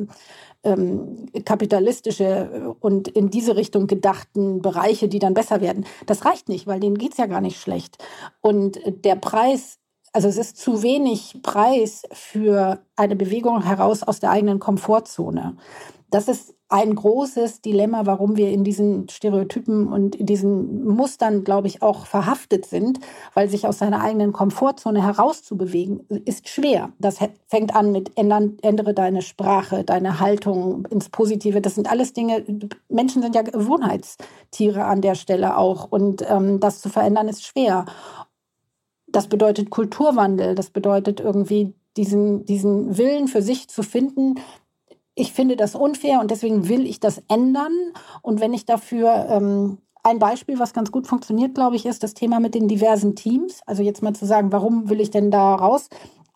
ähm, kapitalistische und in diese Richtung gedachten Bereiche, die dann besser werden. Das reicht nicht, weil denen geht's ja gar nicht schlecht. Und der Preis also es ist zu wenig Preis für eine Bewegung heraus aus der eigenen Komfortzone. Das ist ein großes Dilemma, warum wir in diesen Stereotypen und in diesen Mustern, glaube ich, auch verhaftet sind, weil sich aus seiner eigenen Komfortzone herauszubewegen, ist schwer. Das fängt an mit ändern, ändere deine Sprache, deine Haltung ins Positive. Das sind alles Dinge, Menschen sind ja Gewohnheitstiere an der Stelle auch und ähm, das zu verändern ist schwer. Das bedeutet Kulturwandel, das bedeutet irgendwie diesen, diesen Willen für sich zu finden, ich finde das unfair und deswegen will ich das ändern. Und wenn ich dafür ähm, ein Beispiel, was ganz gut funktioniert, glaube ich, ist das Thema mit den diversen Teams. Also jetzt mal zu sagen, warum will ich denn da raus?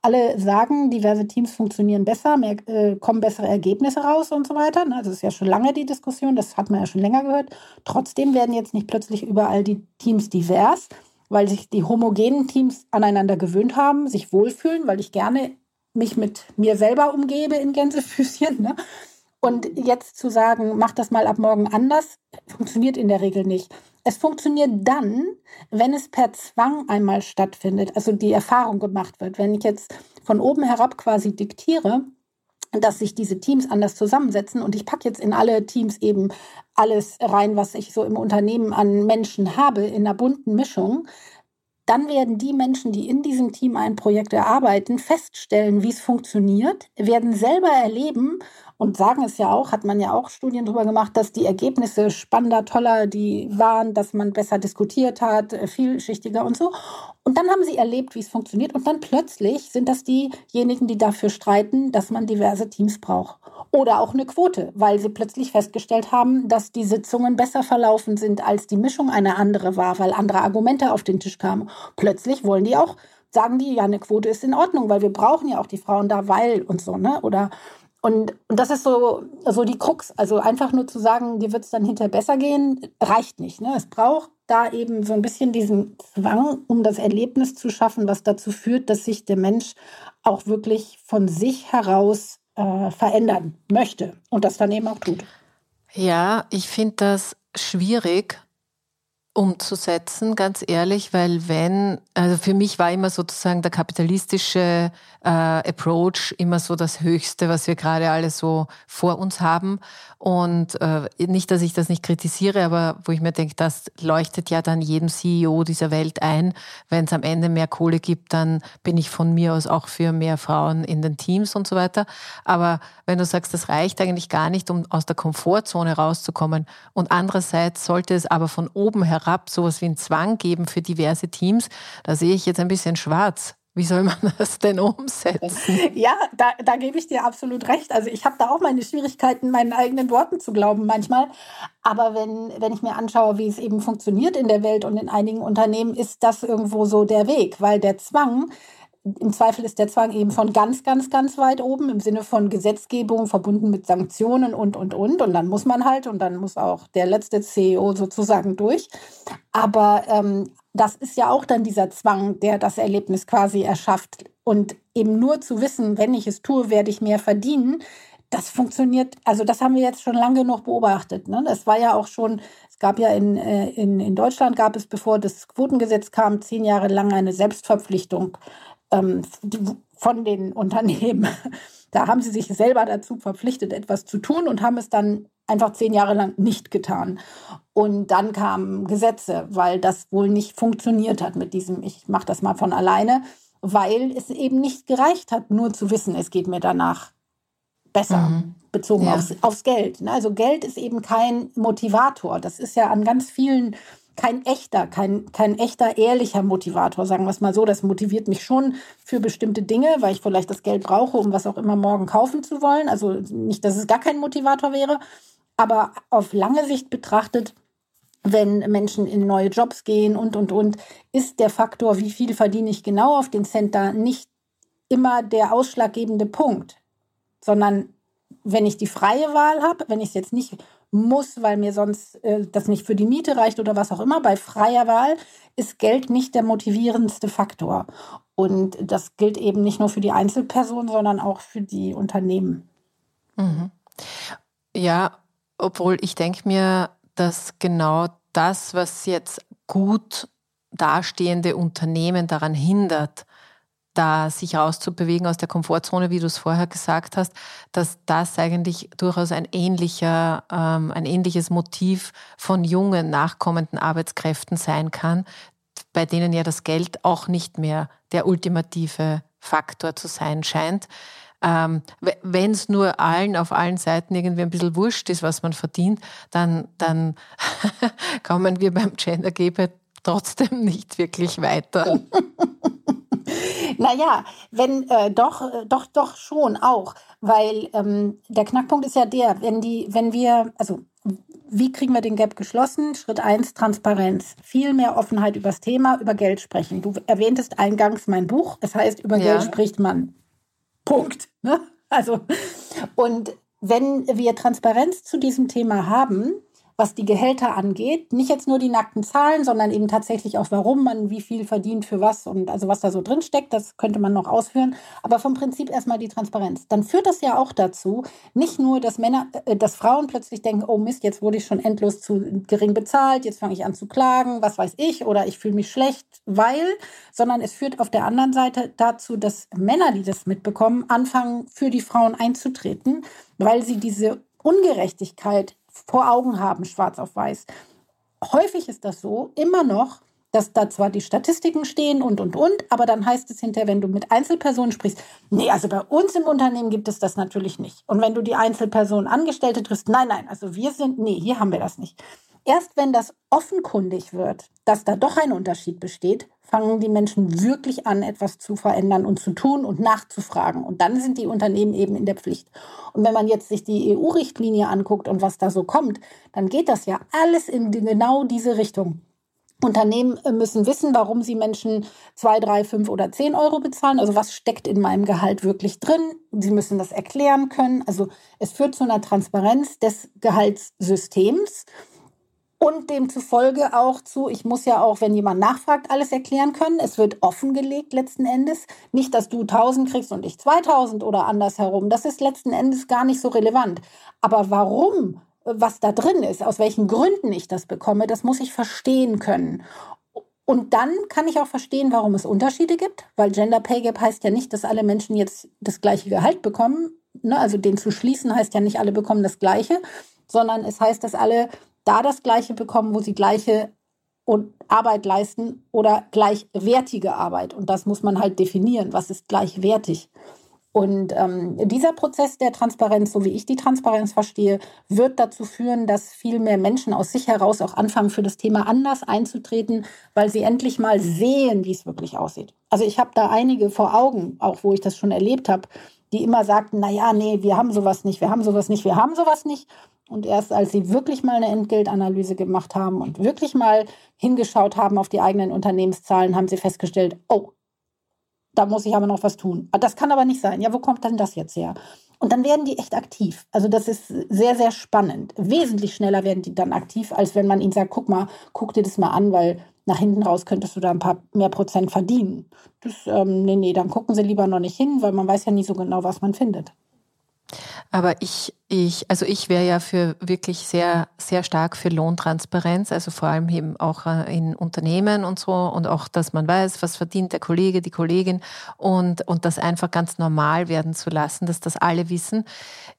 Alle sagen, diverse Teams funktionieren besser, mehr, äh, kommen bessere Ergebnisse raus und so weiter. Das ist ja schon lange die Diskussion, das hat man ja schon länger gehört. Trotzdem werden jetzt nicht plötzlich überall die Teams divers, weil sich die homogenen Teams aneinander gewöhnt haben, sich wohlfühlen, weil ich gerne mich mit mir selber umgebe in Gänsefüßchen. Ne? Und jetzt zu sagen, mach das mal ab morgen anders, funktioniert in der Regel nicht. Es funktioniert dann, wenn es per Zwang einmal stattfindet, also die Erfahrung gemacht wird. Wenn ich jetzt von oben herab quasi diktiere, dass sich diese Teams anders zusammensetzen. Und ich packe jetzt in alle Teams eben alles rein, was ich so im Unternehmen an Menschen habe, in einer bunten Mischung, dann werden die Menschen, die in diesem Team ein Projekt erarbeiten, feststellen, wie es funktioniert, werden selber erleben und sagen es ja auch, hat man ja auch Studien darüber gemacht, dass die Ergebnisse spannender, toller, die waren, dass man besser diskutiert hat, äh, vielschichtiger und so. Und dann haben sie erlebt, wie es funktioniert. Und dann plötzlich sind das diejenigen, die dafür streiten, dass man diverse Teams braucht. Oder auch eine Quote, weil sie plötzlich festgestellt haben, dass die Sitzungen besser verlaufen sind, als die Mischung eine andere war, weil andere Argumente auf den Tisch kamen. Plötzlich wollen die auch sagen die, ja, eine Quote ist in Ordnung, weil wir brauchen ja auch die Frauen da, weil und so, ne? Oder und, und das ist so, so die Krux. Also einfach nur zu sagen, dir wird es dann hinterher besser gehen, reicht nicht. Ne? Es braucht da eben so ein bisschen diesen Zwang, um das Erlebnis zu schaffen, was dazu führt, dass sich der Mensch auch wirklich von sich heraus äh, verändern möchte und das dann eben auch tut. Ja, ich finde das schwierig, umzusetzen, ganz ehrlich, weil wenn, also für mich war immer sozusagen der kapitalistische äh, Approach immer so das Höchste, was wir gerade alle so vor uns haben. Und äh, nicht, dass ich das nicht kritisiere, aber wo ich mir denke, das leuchtet ja dann jedem CEO dieser Welt ein. Wenn es am Ende mehr Kohle gibt, dann bin ich von mir aus auch für mehr Frauen in den Teams und so weiter. Aber wenn du sagst, das reicht eigentlich gar nicht, um aus der Komfortzone rauszukommen. Und andererseits sollte es aber von oben herab sowas wie einen Zwang geben für diverse Teams, da sehe ich jetzt ein bisschen schwarz. Wie soll man das denn umsetzen? Ja, da, da gebe ich dir absolut recht. Also ich habe da auch meine Schwierigkeiten, meinen eigenen Worten zu glauben manchmal. Aber wenn, wenn ich mir anschaue, wie es eben funktioniert in der Welt und in einigen Unternehmen, ist das irgendwo so der Weg, weil der Zwang, im Zweifel ist der Zwang eben von ganz, ganz, ganz weit oben im Sinne von Gesetzgebung verbunden mit Sanktionen und, und, und. Und dann muss man halt und dann muss auch der letzte CEO sozusagen durch. Aber ähm, das ist ja auch dann dieser Zwang, der das Erlebnis quasi erschafft. Und eben nur zu wissen, wenn ich es tue, werde ich mehr verdienen, das funktioniert, also das haben wir jetzt schon lange genug beobachtet. Ne? Das war ja auch schon, es gab ja in, äh, in, in Deutschland, gab es, bevor das Quotengesetz kam, zehn Jahre lang eine Selbstverpflichtung ähm, von den Unternehmen. Da haben sie sich selber dazu verpflichtet, etwas zu tun und haben es dann einfach zehn Jahre lang nicht getan. Und dann kamen Gesetze, weil das wohl nicht funktioniert hat mit diesem, ich mache das mal von alleine, weil es eben nicht gereicht hat, nur zu wissen, es geht mir danach besser, mhm. bezogen ja. aufs, aufs Geld. Ne? Also Geld ist eben kein Motivator. Das ist ja an ganz vielen kein echter, kein, kein echter, ehrlicher Motivator, sagen wir es mal so. Das motiviert mich schon für bestimmte Dinge, weil ich vielleicht das Geld brauche, um was auch immer morgen kaufen zu wollen. Also nicht, dass es gar kein Motivator wäre, aber auf lange Sicht betrachtet, wenn Menschen in neue Jobs gehen und, und, und, ist der Faktor, wie viel verdiene ich genau auf den Cent da, nicht immer der ausschlaggebende Punkt, sondern wenn ich die freie Wahl habe, wenn ich es jetzt nicht muss, weil mir sonst äh, das nicht für die Miete reicht oder was auch immer. Bei freier Wahl ist Geld nicht der motivierendste Faktor. Und das gilt eben nicht nur für die Einzelperson, sondern auch für die Unternehmen. Mhm. Ja, obwohl ich denke mir, dass genau das, was jetzt gut dastehende Unternehmen daran hindert, da sich rauszubewegen aus der Komfortzone, wie du es vorher gesagt hast, dass das eigentlich durchaus ein ähnlicher, ähm, ein ähnliches Motiv von jungen, nachkommenden Arbeitskräften sein kann, bei denen ja das Geld auch nicht mehr der ultimative Faktor zu sein scheint. Ähm, Wenn es nur allen auf allen Seiten irgendwie ein bisschen wurscht ist, was man verdient, dann, dann kommen wir beim Gender Gap trotzdem nicht wirklich weiter. naja, wenn äh, doch, äh, doch, doch schon auch, weil ähm, der Knackpunkt ist ja der, wenn die, wenn wir, also wie kriegen wir den Gap geschlossen? Schritt eins Transparenz. Viel mehr Offenheit über das Thema, über Geld sprechen. Du erwähntest eingangs mein Buch. Es heißt, über ja. Geld spricht man. Punkt. Ne? Also, und wenn wir Transparenz zu diesem Thema haben, was die Gehälter angeht. Nicht jetzt nur die nackten Zahlen, sondern eben tatsächlich auch, warum man wie viel verdient für was und also was da so drin steckt. Das könnte man noch ausführen. Aber vom Prinzip erstmal die Transparenz. Dann führt das ja auch dazu, nicht nur, dass Männer, äh, dass Frauen plötzlich denken, oh Mist, jetzt wurde ich schon endlos zu gering bezahlt, jetzt fange ich an zu klagen, was weiß ich, oder ich fühle mich schlecht, weil, sondern es führt auf der anderen Seite dazu, dass Männer, die das mitbekommen, anfangen, für die Frauen einzutreten, weil sie diese Ungerechtigkeit vor Augen haben, schwarz auf weiß. Häufig ist das so, immer noch, dass da zwar die Statistiken stehen und, und, und, aber dann heißt es hinterher, wenn du mit Einzelpersonen sprichst, nee, also bei uns im Unternehmen gibt es das natürlich nicht. Und wenn du die Einzelpersonen Angestellte triffst, nein, nein, also wir sind, nee, hier haben wir das nicht. Erst wenn das offenkundig wird, dass da doch ein Unterschied besteht, fangen die Menschen wirklich an, etwas zu verändern und zu tun und nachzufragen. Und dann sind die Unternehmen eben in der Pflicht. Und wenn man jetzt sich die EU-Richtlinie anguckt und was da so kommt, dann geht das ja alles in genau diese Richtung. Unternehmen müssen wissen, warum sie Menschen zwei, drei, fünf oder zehn Euro bezahlen. Also was steckt in meinem Gehalt wirklich drin? Sie müssen das erklären können. Also es führt zu einer Transparenz des Gehaltssystems und demzufolge auch zu, ich muss ja auch, wenn jemand nachfragt, alles erklären können. Es wird offengelegt letzten Endes. Nicht, dass du 1000 kriegst und ich 2000 oder andersherum. Das ist letzten Endes gar nicht so relevant. Aber warum, was da drin ist, aus welchen Gründen ich das bekomme, das muss ich verstehen können. Und dann kann ich auch verstehen, warum es Unterschiede gibt, weil Gender Pay Gap heißt ja nicht, dass alle Menschen jetzt das gleiche Gehalt bekommen. Ne? Also den zu schließen heißt ja nicht, alle bekommen das gleiche, sondern es heißt, dass alle da das Gleiche bekommen, wo sie gleiche Arbeit leisten oder gleichwertige Arbeit. Und das muss man halt definieren. Was ist gleichwertig? Und ähm, dieser Prozess der Transparenz, so wie ich die Transparenz verstehe, wird dazu führen, dass viel mehr Menschen aus sich heraus auch anfangen, für das Thema anders einzutreten, weil sie endlich mal sehen, wie es wirklich aussieht. Also ich habe da einige vor Augen, auch wo ich das schon erlebt habe, die immer sagten, na ja, nee, wir haben sowas nicht, wir haben sowas nicht, wir haben sowas nicht. Und erst als sie wirklich mal eine Entgeltanalyse gemacht haben und wirklich mal hingeschaut haben auf die eigenen Unternehmenszahlen, haben sie festgestellt, oh, da muss ich aber noch was tun. Ah, das kann aber nicht sein. Ja, wo kommt denn das jetzt her? Und dann werden die echt aktiv. Also das ist sehr, sehr spannend. Wesentlich schneller werden die dann aktiv, als wenn man ihnen sagt, guck mal, guck dir das mal an, weil nach hinten raus könntest du da ein paar mehr Prozent verdienen. Das, ähm, nee, nee, dann gucken sie lieber noch nicht hin, weil man weiß ja nie so genau, was man findet. Aber ich, ich, also ich wäre ja für wirklich sehr, sehr stark für Lohntransparenz, also vor allem eben auch äh, in Unternehmen und so und auch, dass man weiß, was verdient der Kollege, die Kollegin und, und das einfach ganz normal werden zu lassen, dass das alle wissen.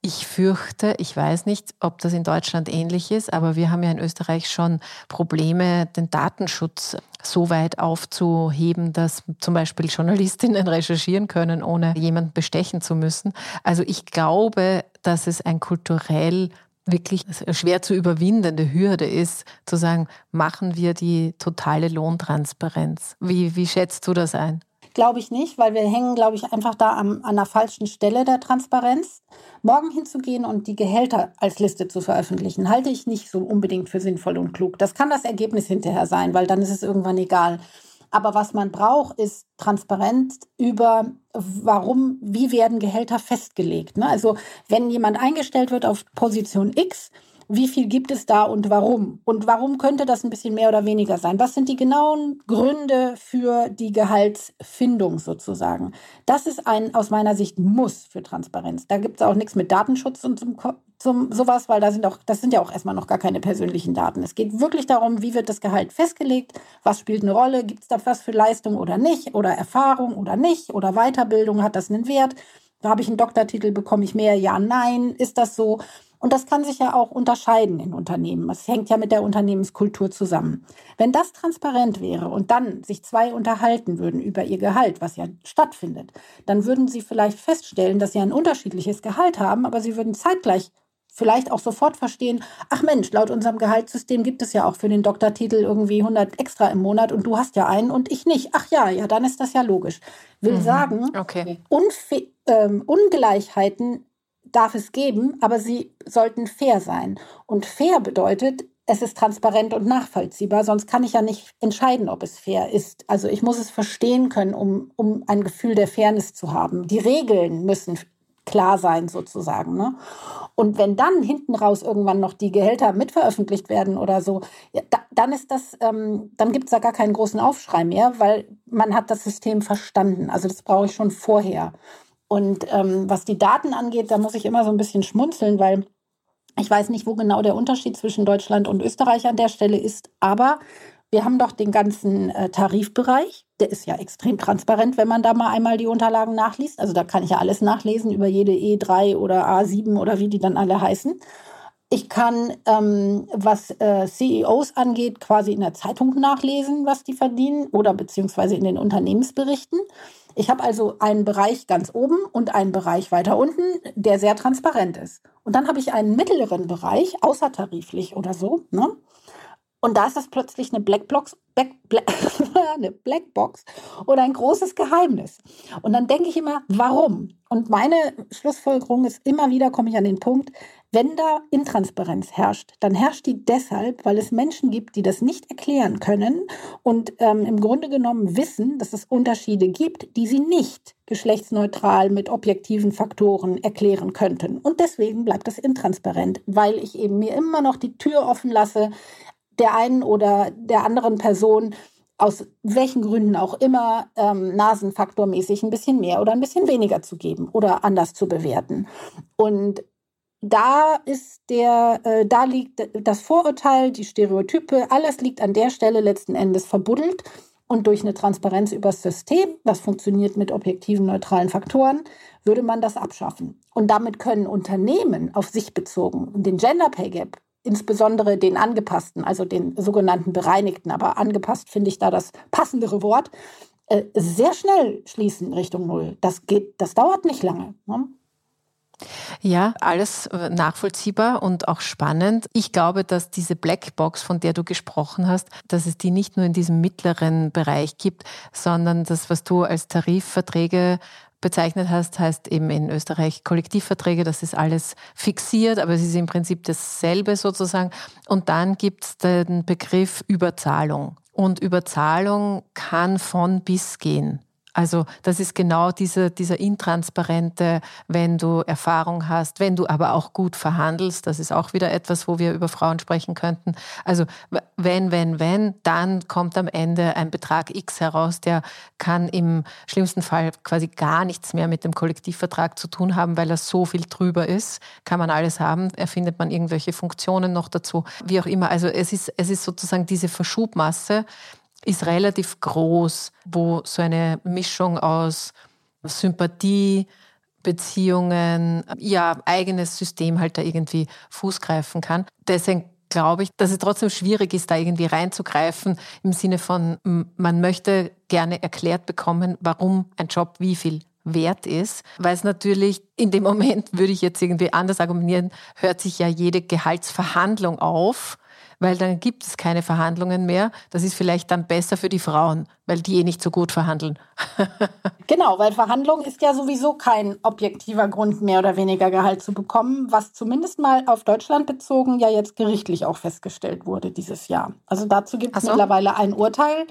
Ich fürchte, ich weiß nicht, ob das in Deutschland ähnlich ist, aber wir haben ja in Österreich schon Probleme, den Datenschutz so weit aufzuheben, dass zum Beispiel Journalistinnen recherchieren können, ohne jemanden bestechen zu müssen. Also ich glaube, dass es ein kulturell wirklich schwer zu überwindende Hürde ist, zu sagen, machen wir die totale Lohntransparenz. Wie, wie schätzt du das ein? Glaube ich nicht, weil wir hängen, glaube ich, einfach da am, an der falschen Stelle der Transparenz. Morgen hinzugehen und die Gehälter als Liste zu veröffentlichen, halte ich nicht so unbedingt für sinnvoll und klug. Das kann das Ergebnis hinterher sein, weil dann ist es irgendwann egal. Aber was man braucht, ist Transparenz über, warum, wie werden Gehälter festgelegt. Ne? Also wenn jemand eingestellt wird auf Position X, wie viel gibt es da und warum? Und warum könnte das ein bisschen mehr oder weniger sein? Was sind die genauen Gründe für die Gehaltsfindung sozusagen? Das ist ein aus meiner Sicht Muss für Transparenz. Da gibt es auch nichts mit Datenschutz und zum, zum sowas, weil da sind auch, das sind ja auch erstmal noch gar keine persönlichen Daten. Es geht wirklich darum, wie wird das Gehalt festgelegt, was spielt eine Rolle, gibt es da was für Leistung oder nicht, oder Erfahrung oder nicht, oder Weiterbildung, hat das einen Wert? Habe ich einen Doktortitel, bekomme ich mehr? Ja, nein, ist das so? Und das kann sich ja auch unterscheiden in Unternehmen. Das hängt ja mit der Unternehmenskultur zusammen. Wenn das transparent wäre und dann sich zwei unterhalten würden über ihr Gehalt, was ja stattfindet, dann würden sie vielleicht feststellen, dass sie ein unterschiedliches Gehalt haben, aber sie würden zeitgleich vielleicht auch sofort verstehen, ach Mensch, laut unserem Gehaltssystem gibt es ja auch für den Doktortitel irgendwie 100 extra im Monat und du hast ja einen und ich nicht. Ach ja, ja, dann ist das ja logisch. Will mhm. sagen, okay. ähm, Ungleichheiten darf es geben, aber sie sollten fair sein. Und fair bedeutet, es ist transparent und nachvollziehbar, sonst kann ich ja nicht entscheiden, ob es fair ist. Also ich muss es verstehen können, um, um ein Gefühl der Fairness zu haben. Die Regeln müssen klar sein sozusagen. Ne? Und wenn dann hinten raus irgendwann noch die Gehälter mitveröffentlicht werden oder so, ja, da, dann ist das, ähm, dann gibt es da gar keinen großen Aufschrei mehr, weil man hat das System verstanden. Also das brauche ich schon vorher. Und ähm, was die Daten angeht, da muss ich immer so ein bisschen schmunzeln, weil ich weiß nicht, wo genau der Unterschied zwischen Deutschland und Österreich an der Stelle ist, aber wir haben doch den ganzen äh, Tarifbereich. Der ist ja extrem transparent, wenn man da mal einmal die Unterlagen nachliest. Also da kann ich ja alles nachlesen über jede E3 oder A7 oder wie die dann alle heißen. Ich kann, ähm, was äh, CEOs angeht, quasi in der Zeitung nachlesen, was die verdienen oder beziehungsweise in den Unternehmensberichten. Ich habe also einen Bereich ganz oben und einen Bereich weiter unten, der sehr transparent ist. Und dann habe ich einen mittleren Bereich, außertariflich oder so. Ne? Und da ist das plötzlich eine Blackbox, Black, Black, eine oder ein großes Geheimnis. Und dann denke ich immer, warum? Und meine Schlussfolgerung ist immer wieder, komme ich an den Punkt, wenn da Intransparenz herrscht, dann herrscht die deshalb, weil es Menschen gibt, die das nicht erklären können und ähm, im Grunde genommen wissen, dass es Unterschiede gibt, die sie nicht geschlechtsneutral mit objektiven Faktoren erklären könnten. Und deswegen bleibt das intransparent, weil ich eben mir immer noch die Tür offen lasse, der einen oder der anderen Person aus welchen Gründen auch immer ähm, nasenfaktormäßig ein bisschen mehr oder ein bisschen weniger zu geben oder anders zu bewerten. Und da ist der, äh, da liegt das Vorurteil, die Stereotype, alles liegt an der Stelle letzten Endes verbuddelt. Und durch eine Transparenz übers System, das funktioniert mit objektiven, neutralen Faktoren, würde man das abschaffen. Und damit können Unternehmen auf sich bezogen den Gender Pay Gap, insbesondere den angepassten, also den sogenannten bereinigten, aber angepasst finde ich da das passendere Wort, äh, sehr schnell schließen Richtung Null. Das geht, das dauert nicht lange. Ne? Ja, alles äh, nachvollziehbar und auch spannend. Ich glaube, dass diese Blackbox, von der du gesprochen hast, dass es die nicht nur in diesem mittleren Bereich gibt, sondern das, was du als Tarifverträge bezeichnet hast, heißt eben in Österreich Kollektivverträge, das ist alles fixiert, aber es ist im Prinzip dasselbe sozusagen. Und dann gibt es den Begriff Überzahlung. Und Überzahlung kann von bis gehen. Also das ist genau dieser, dieser intransparente, wenn du Erfahrung hast, wenn du aber auch gut verhandelst, das ist auch wieder etwas, wo wir über Frauen sprechen könnten. Also wenn, wenn, wenn, dann kommt am Ende ein Betrag X heraus, der kann im schlimmsten Fall quasi gar nichts mehr mit dem Kollektivvertrag zu tun haben, weil er so viel drüber ist, kann man alles haben, erfindet man irgendwelche Funktionen noch dazu, wie auch immer. Also es ist, es ist sozusagen diese Verschubmasse, ist relativ groß, wo so eine Mischung aus Sympathie, Beziehungen, ja, eigenes System halt da irgendwie Fuß greifen kann. Deswegen glaube ich, dass es trotzdem schwierig ist, da irgendwie reinzugreifen im Sinne von, man möchte gerne erklärt bekommen, warum ein Job wie viel wert ist, weil es natürlich in dem Moment, würde ich jetzt irgendwie anders argumentieren, hört sich ja jede Gehaltsverhandlung auf weil dann gibt es keine Verhandlungen mehr. Das ist vielleicht dann besser für die Frauen, weil die eh nicht so gut verhandeln. genau, weil Verhandlung ist ja sowieso kein objektiver Grund, mehr oder weniger Gehalt zu bekommen, was zumindest mal auf Deutschland bezogen ja jetzt gerichtlich auch festgestellt wurde dieses Jahr. Also dazu gibt es so. mittlerweile ein Urteil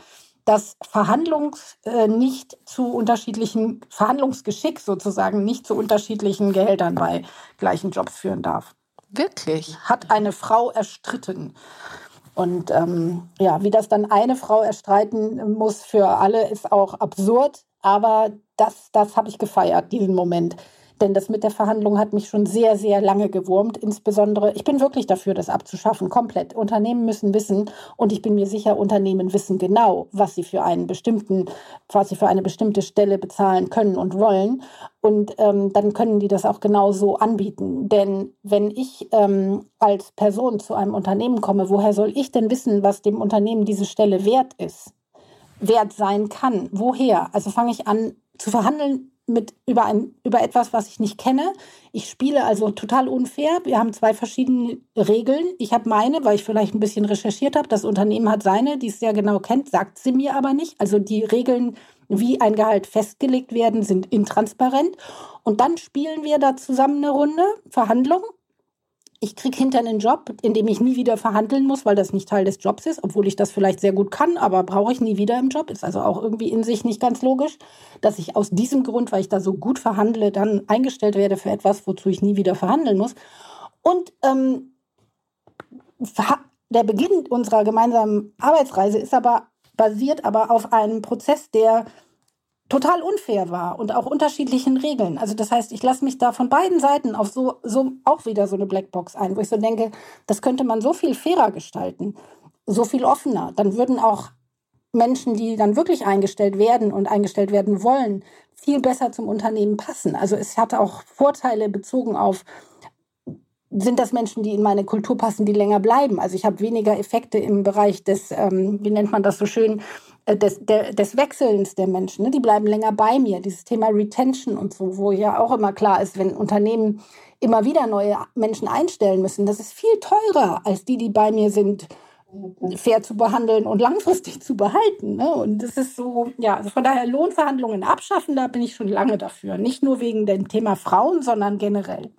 dass Verhandlungs äh, nicht zu unterschiedlichen, Verhandlungsgeschick sozusagen nicht zu unterschiedlichen Gehältern bei gleichen Jobs führen darf. Wirklich? Hat eine Frau erstritten. Und ähm, ja, wie das dann eine Frau erstreiten muss für alle, ist auch absurd. Aber das, das habe ich gefeiert, diesen Moment. Denn das mit der Verhandlung hat mich schon sehr, sehr lange gewurmt. Insbesondere, ich bin wirklich dafür, das abzuschaffen, komplett. Unternehmen müssen wissen, und ich bin mir sicher, Unternehmen wissen genau, was sie für einen bestimmten, was sie für eine bestimmte Stelle bezahlen können und wollen. Und ähm, dann können die das auch genau so anbieten. Denn wenn ich ähm, als Person zu einem Unternehmen komme, woher soll ich denn wissen, was dem Unternehmen diese Stelle wert ist? Wert sein kann. Woher? Also fange ich an zu verhandeln mit über, ein, über etwas, was ich nicht kenne. Ich spiele also total unfair. Wir haben zwei verschiedene Regeln. Ich habe meine, weil ich vielleicht ein bisschen recherchiert habe. Das Unternehmen hat seine, die es sehr genau kennt, sagt sie mir aber nicht. Also die Regeln, wie ein Gehalt festgelegt werden, sind intransparent. Und dann spielen wir da zusammen eine Runde Verhandlung ich kriege hinter einen Job, in dem ich nie wieder verhandeln muss, weil das nicht Teil des Jobs ist, obwohl ich das vielleicht sehr gut kann, aber brauche ich nie wieder im Job. Ist also auch irgendwie in sich nicht ganz logisch, dass ich aus diesem Grund, weil ich da so gut verhandle, dann eingestellt werde für etwas, wozu ich nie wieder verhandeln muss. Und ähm, der Beginn unserer gemeinsamen Arbeitsreise ist aber basiert aber auf einem Prozess, der total unfair war und auch unterschiedlichen Regeln. Also das heißt, ich lasse mich da von beiden Seiten auf so, so auch wieder so eine Blackbox ein, wo ich so denke, das könnte man so viel fairer gestalten, so viel offener. Dann würden auch Menschen, die dann wirklich eingestellt werden und eingestellt werden wollen, viel besser zum Unternehmen passen. Also es hat auch Vorteile bezogen auf sind das Menschen, die in meine Kultur passen, die länger bleiben. Also ich habe weniger Effekte im Bereich des, ähm, wie nennt man das so schön, äh, des, der, des Wechselns der Menschen. Ne? Die bleiben länger bei mir. Dieses Thema Retention und so, wo ja auch immer klar ist, wenn Unternehmen immer wieder neue Menschen einstellen müssen, das ist viel teurer als die, die bei mir sind, fair zu behandeln und langfristig zu behalten. Ne? Und das ist so, ja, also von daher Lohnverhandlungen abschaffen, da bin ich schon lange dafür. Nicht nur wegen dem Thema Frauen, sondern generell.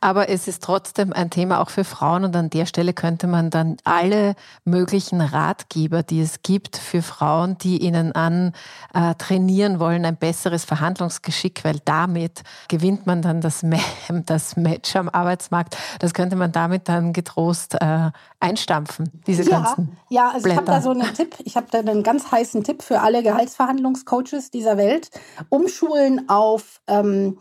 Aber es ist trotzdem ein Thema auch für Frauen und an der Stelle könnte man dann alle möglichen Ratgeber, die es gibt für Frauen, die ihnen an äh, trainieren wollen, ein besseres Verhandlungsgeschick, weil damit gewinnt man dann das, das Match am Arbeitsmarkt. Das könnte man damit dann getrost äh, einstampfen, diese ja, ganzen. Ja, also Blätter. ich habe da so einen Tipp, ich habe da einen ganz heißen Tipp für alle Gehaltsverhandlungscoaches dieser Welt. Umschulen auf ähm,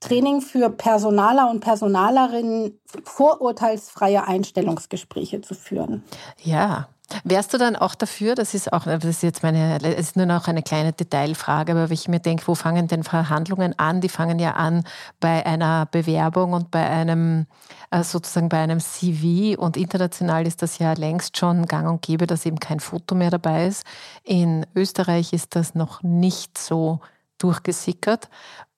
Training für Personaler und Personalerinnen vorurteilsfreie Einstellungsgespräche zu führen. Ja. Wärst du dann auch dafür, das ist auch, das ist jetzt meine, es ist nur noch eine kleine Detailfrage, aber ich mir denke, wo fangen denn Verhandlungen an? Die fangen ja an bei einer Bewerbung und bei einem, äh, sozusagen bei einem CV und international ist das ja längst schon gang und gäbe, dass eben kein Foto mehr dabei ist. In Österreich ist das noch nicht so durchgesickert.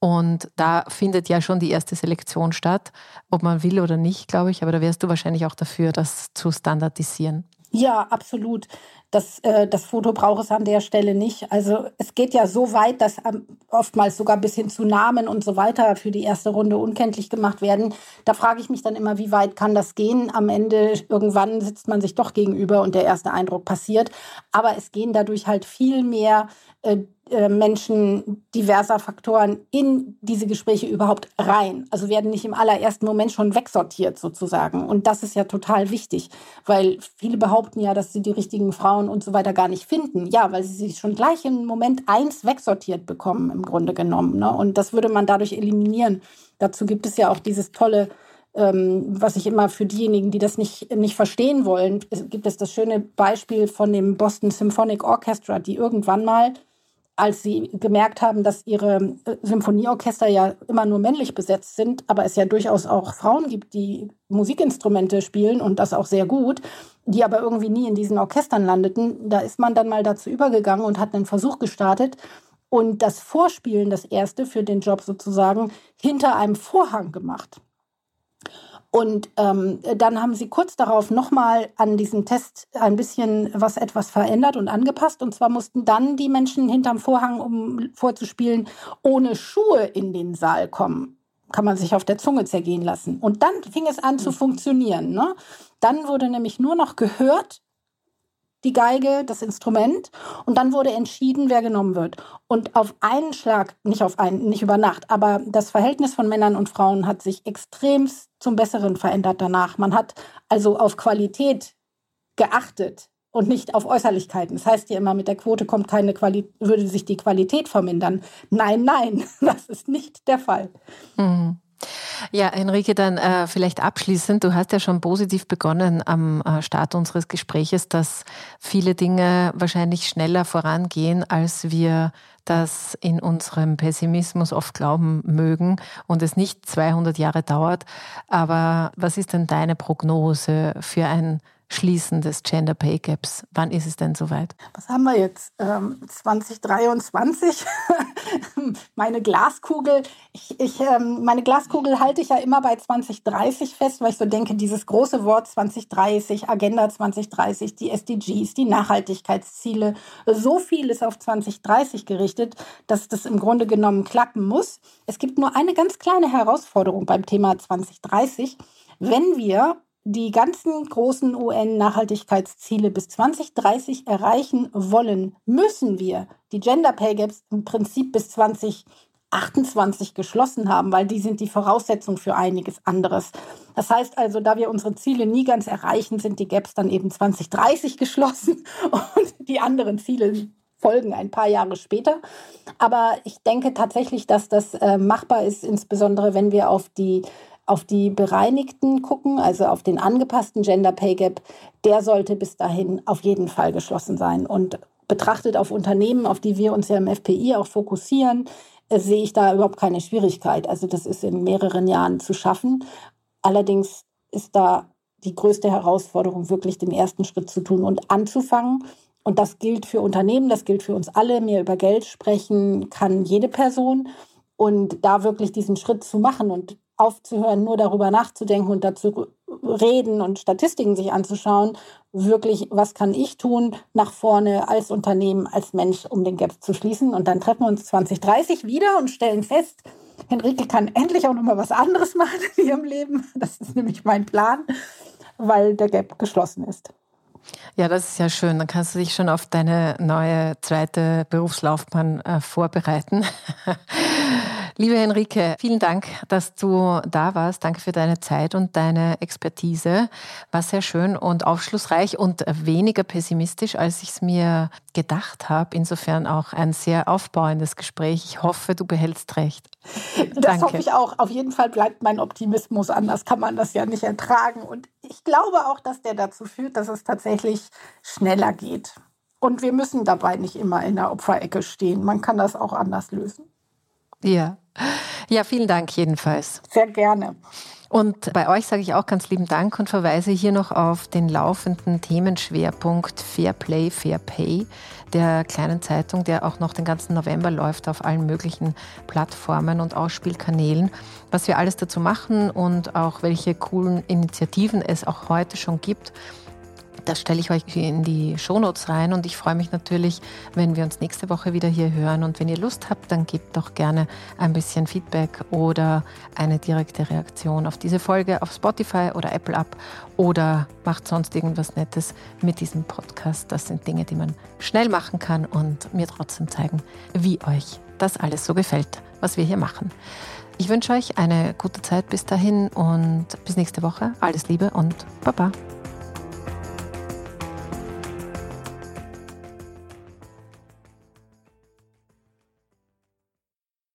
Und da findet ja schon die erste Selektion statt, ob man will oder nicht, glaube ich. Aber da wärst du wahrscheinlich auch dafür, das zu standardisieren. Ja, absolut. Das, äh, das Foto braucht es an der Stelle nicht. Also es geht ja so weit, dass ähm, oftmals sogar bis hin zu Namen und so weiter für die erste Runde unkenntlich gemacht werden. Da frage ich mich dann immer, wie weit kann das gehen? Am Ende irgendwann sitzt man sich doch gegenüber und der erste Eindruck passiert. Aber es gehen dadurch halt viel mehr äh, Menschen diverser Faktoren in diese Gespräche überhaupt rein. Also werden nicht im allerersten Moment schon wegsortiert sozusagen. Und das ist ja total wichtig, weil viele behaupten ja, dass sie die richtigen Frauen und so weiter gar nicht finden. Ja, weil sie sich schon gleich im Moment eins wegsortiert bekommen, im Grunde genommen. Ne? Und das würde man dadurch eliminieren. Dazu gibt es ja auch dieses tolle ähm, was ich immer für diejenigen, die das nicht, nicht verstehen wollen, gibt es das schöne Beispiel von dem Boston Symphonic Orchestra, die irgendwann mal als sie gemerkt haben, dass ihre äh, Symphonieorchester ja immer nur männlich besetzt sind, aber es ja durchaus auch Frauen gibt, die Musikinstrumente spielen und das auch sehr gut, die aber irgendwie nie in diesen Orchestern landeten, da ist man dann mal dazu übergegangen und hat einen Versuch gestartet und das Vorspielen, das erste für den Job sozusagen, hinter einem Vorhang gemacht. Und ähm, dann haben sie kurz darauf nochmal an diesem Test ein bisschen was etwas verändert und angepasst. Und zwar mussten dann die Menschen hinterm Vorhang, um vorzuspielen, ohne Schuhe in den Saal kommen. Kann man sich auf der Zunge zergehen lassen. Und dann fing es an zu funktionieren. Ne? Dann wurde nämlich nur noch gehört, die Geige, das Instrument. Und dann wurde entschieden, wer genommen wird. Und auf einen Schlag, nicht auf einen, nicht über Nacht, aber das Verhältnis von Männern und Frauen hat sich extrem zum Besseren verändert danach. Man hat also auf Qualität geachtet und nicht auf Äußerlichkeiten. Das heißt ja immer, mit der Quote kommt keine Quali würde sich die Qualität vermindern. Nein, nein, das ist nicht der Fall. Mhm. Ja, Enrique, dann äh, vielleicht abschließend. Du hast ja schon positiv begonnen am äh, Start unseres Gespräches, dass viele Dinge wahrscheinlich schneller vorangehen, als wir das in unserem Pessimismus oft glauben mögen und es nicht 200 Jahre dauert. Aber was ist denn deine Prognose für ein Schließen des Gender Pay Gaps. Wann ist es denn soweit? Was haben wir jetzt? Ähm, 2023? meine Glaskugel, ich, ich, ähm, meine Glaskugel halte ich ja immer bei 2030 fest, weil ich so denke, dieses große Wort 2030, Agenda 2030, die SDGs, die Nachhaltigkeitsziele, so viel ist auf 2030 gerichtet, dass das im Grunde genommen klappen muss. Es gibt nur eine ganz kleine Herausforderung beim Thema 2030. Wenn wir die ganzen großen UN-Nachhaltigkeitsziele bis 2030 erreichen wollen, müssen wir die Gender Pay Gaps im Prinzip bis 2028 geschlossen haben, weil die sind die Voraussetzung für einiges anderes. Das heißt also, da wir unsere Ziele nie ganz erreichen, sind die Gaps dann eben 2030 geschlossen und die anderen Ziele folgen ein paar Jahre später. Aber ich denke tatsächlich, dass das äh, machbar ist, insbesondere wenn wir auf die auf die bereinigten gucken, also auf den angepassten Gender Pay Gap, der sollte bis dahin auf jeden Fall geschlossen sein. Und betrachtet auf Unternehmen, auf die wir uns ja im FPI auch fokussieren, äh, sehe ich da überhaupt keine Schwierigkeit. Also das ist in mehreren Jahren zu schaffen. Allerdings ist da die größte Herausforderung, wirklich den ersten Schritt zu tun und anzufangen. Und das gilt für Unternehmen, das gilt für uns alle. Mehr über Geld sprechen kann jede Person. Und da wirklich diesen Schritt zu machen und aufzuhören, nur darüber nachzudenken und dazu reden und Statistiken sich anzuschauen, wirklich, was kann ich tun nach vorne als Unternehmen, als Mensch, um den Gap zu schließen. Und dann treffen wir uns 2030 wieder und stellen fest, Henrike kann endlich auch noch mal was anderes machen in ihrem Leben. Das ist nämlich mein Plan, weil der Gap geschlossen ist. Ja, das ist ja schön. Dann kannst du dich schon auf deine neue zweite Berufslaufbahn äh, vorbereiten. Liebe Henrike, vielen Dank, dass du da warst. Danke für deine Zeit und deine Expertise. War sehr schön und aufschlussreich und weniger pessimistisch, als ich es mir gedacht habe. Insofern auch ein sehr aufbauendes Gespräch. Ich hoffe, du behältst recht. Das Danke. hoffe ich auch. Auf jeden Fall bleibt mein Optimismus. Anders kann man das ja nicht ertragen. Und ich glaube auch, dass der dazu führt, dass es tatsächlich schneller geht. Und wir müssen dabei nicht immer in der Opferecke stehen. Man kann das auch anders lösen. Ja. Ja, vielen Dank jedenfalls. Sehr gerne. Und bei euch sage ich auch ganz lieben Dank und verweise hier noch auf den laufenden Themenschwerpunkt Fair Play, Fair Pay der kleinen Zeitung, der auch noch den ganzen November läuft auf allen möglichen Plattformen und Ausspielkanälen. Was wir alles dazu machen und auch welche coolen Initiativen es auch heute schon gibt das stelle ich euch in die Shownotes rein und ich freue mich natürlich, wenn wir uns nächste Woche wieder hier hören. Und wenn ihr Lust habt, dann gebt doch gerne ein bisschen Feedback oder eine direkte Reaktion auf diese Folge auf Spotify oder Apple ab oder macht sonst irgendwas Nettes mit diesem Podcast. Das sind Dinge, die man schnell machen kann und mir trotzdem zeigen, wie euch das alles so gefällt, was wir hier machen. Ich wünsche euch eine gute Zeit bis dahin und bis nächste Woche. Alles Liebe und Baba.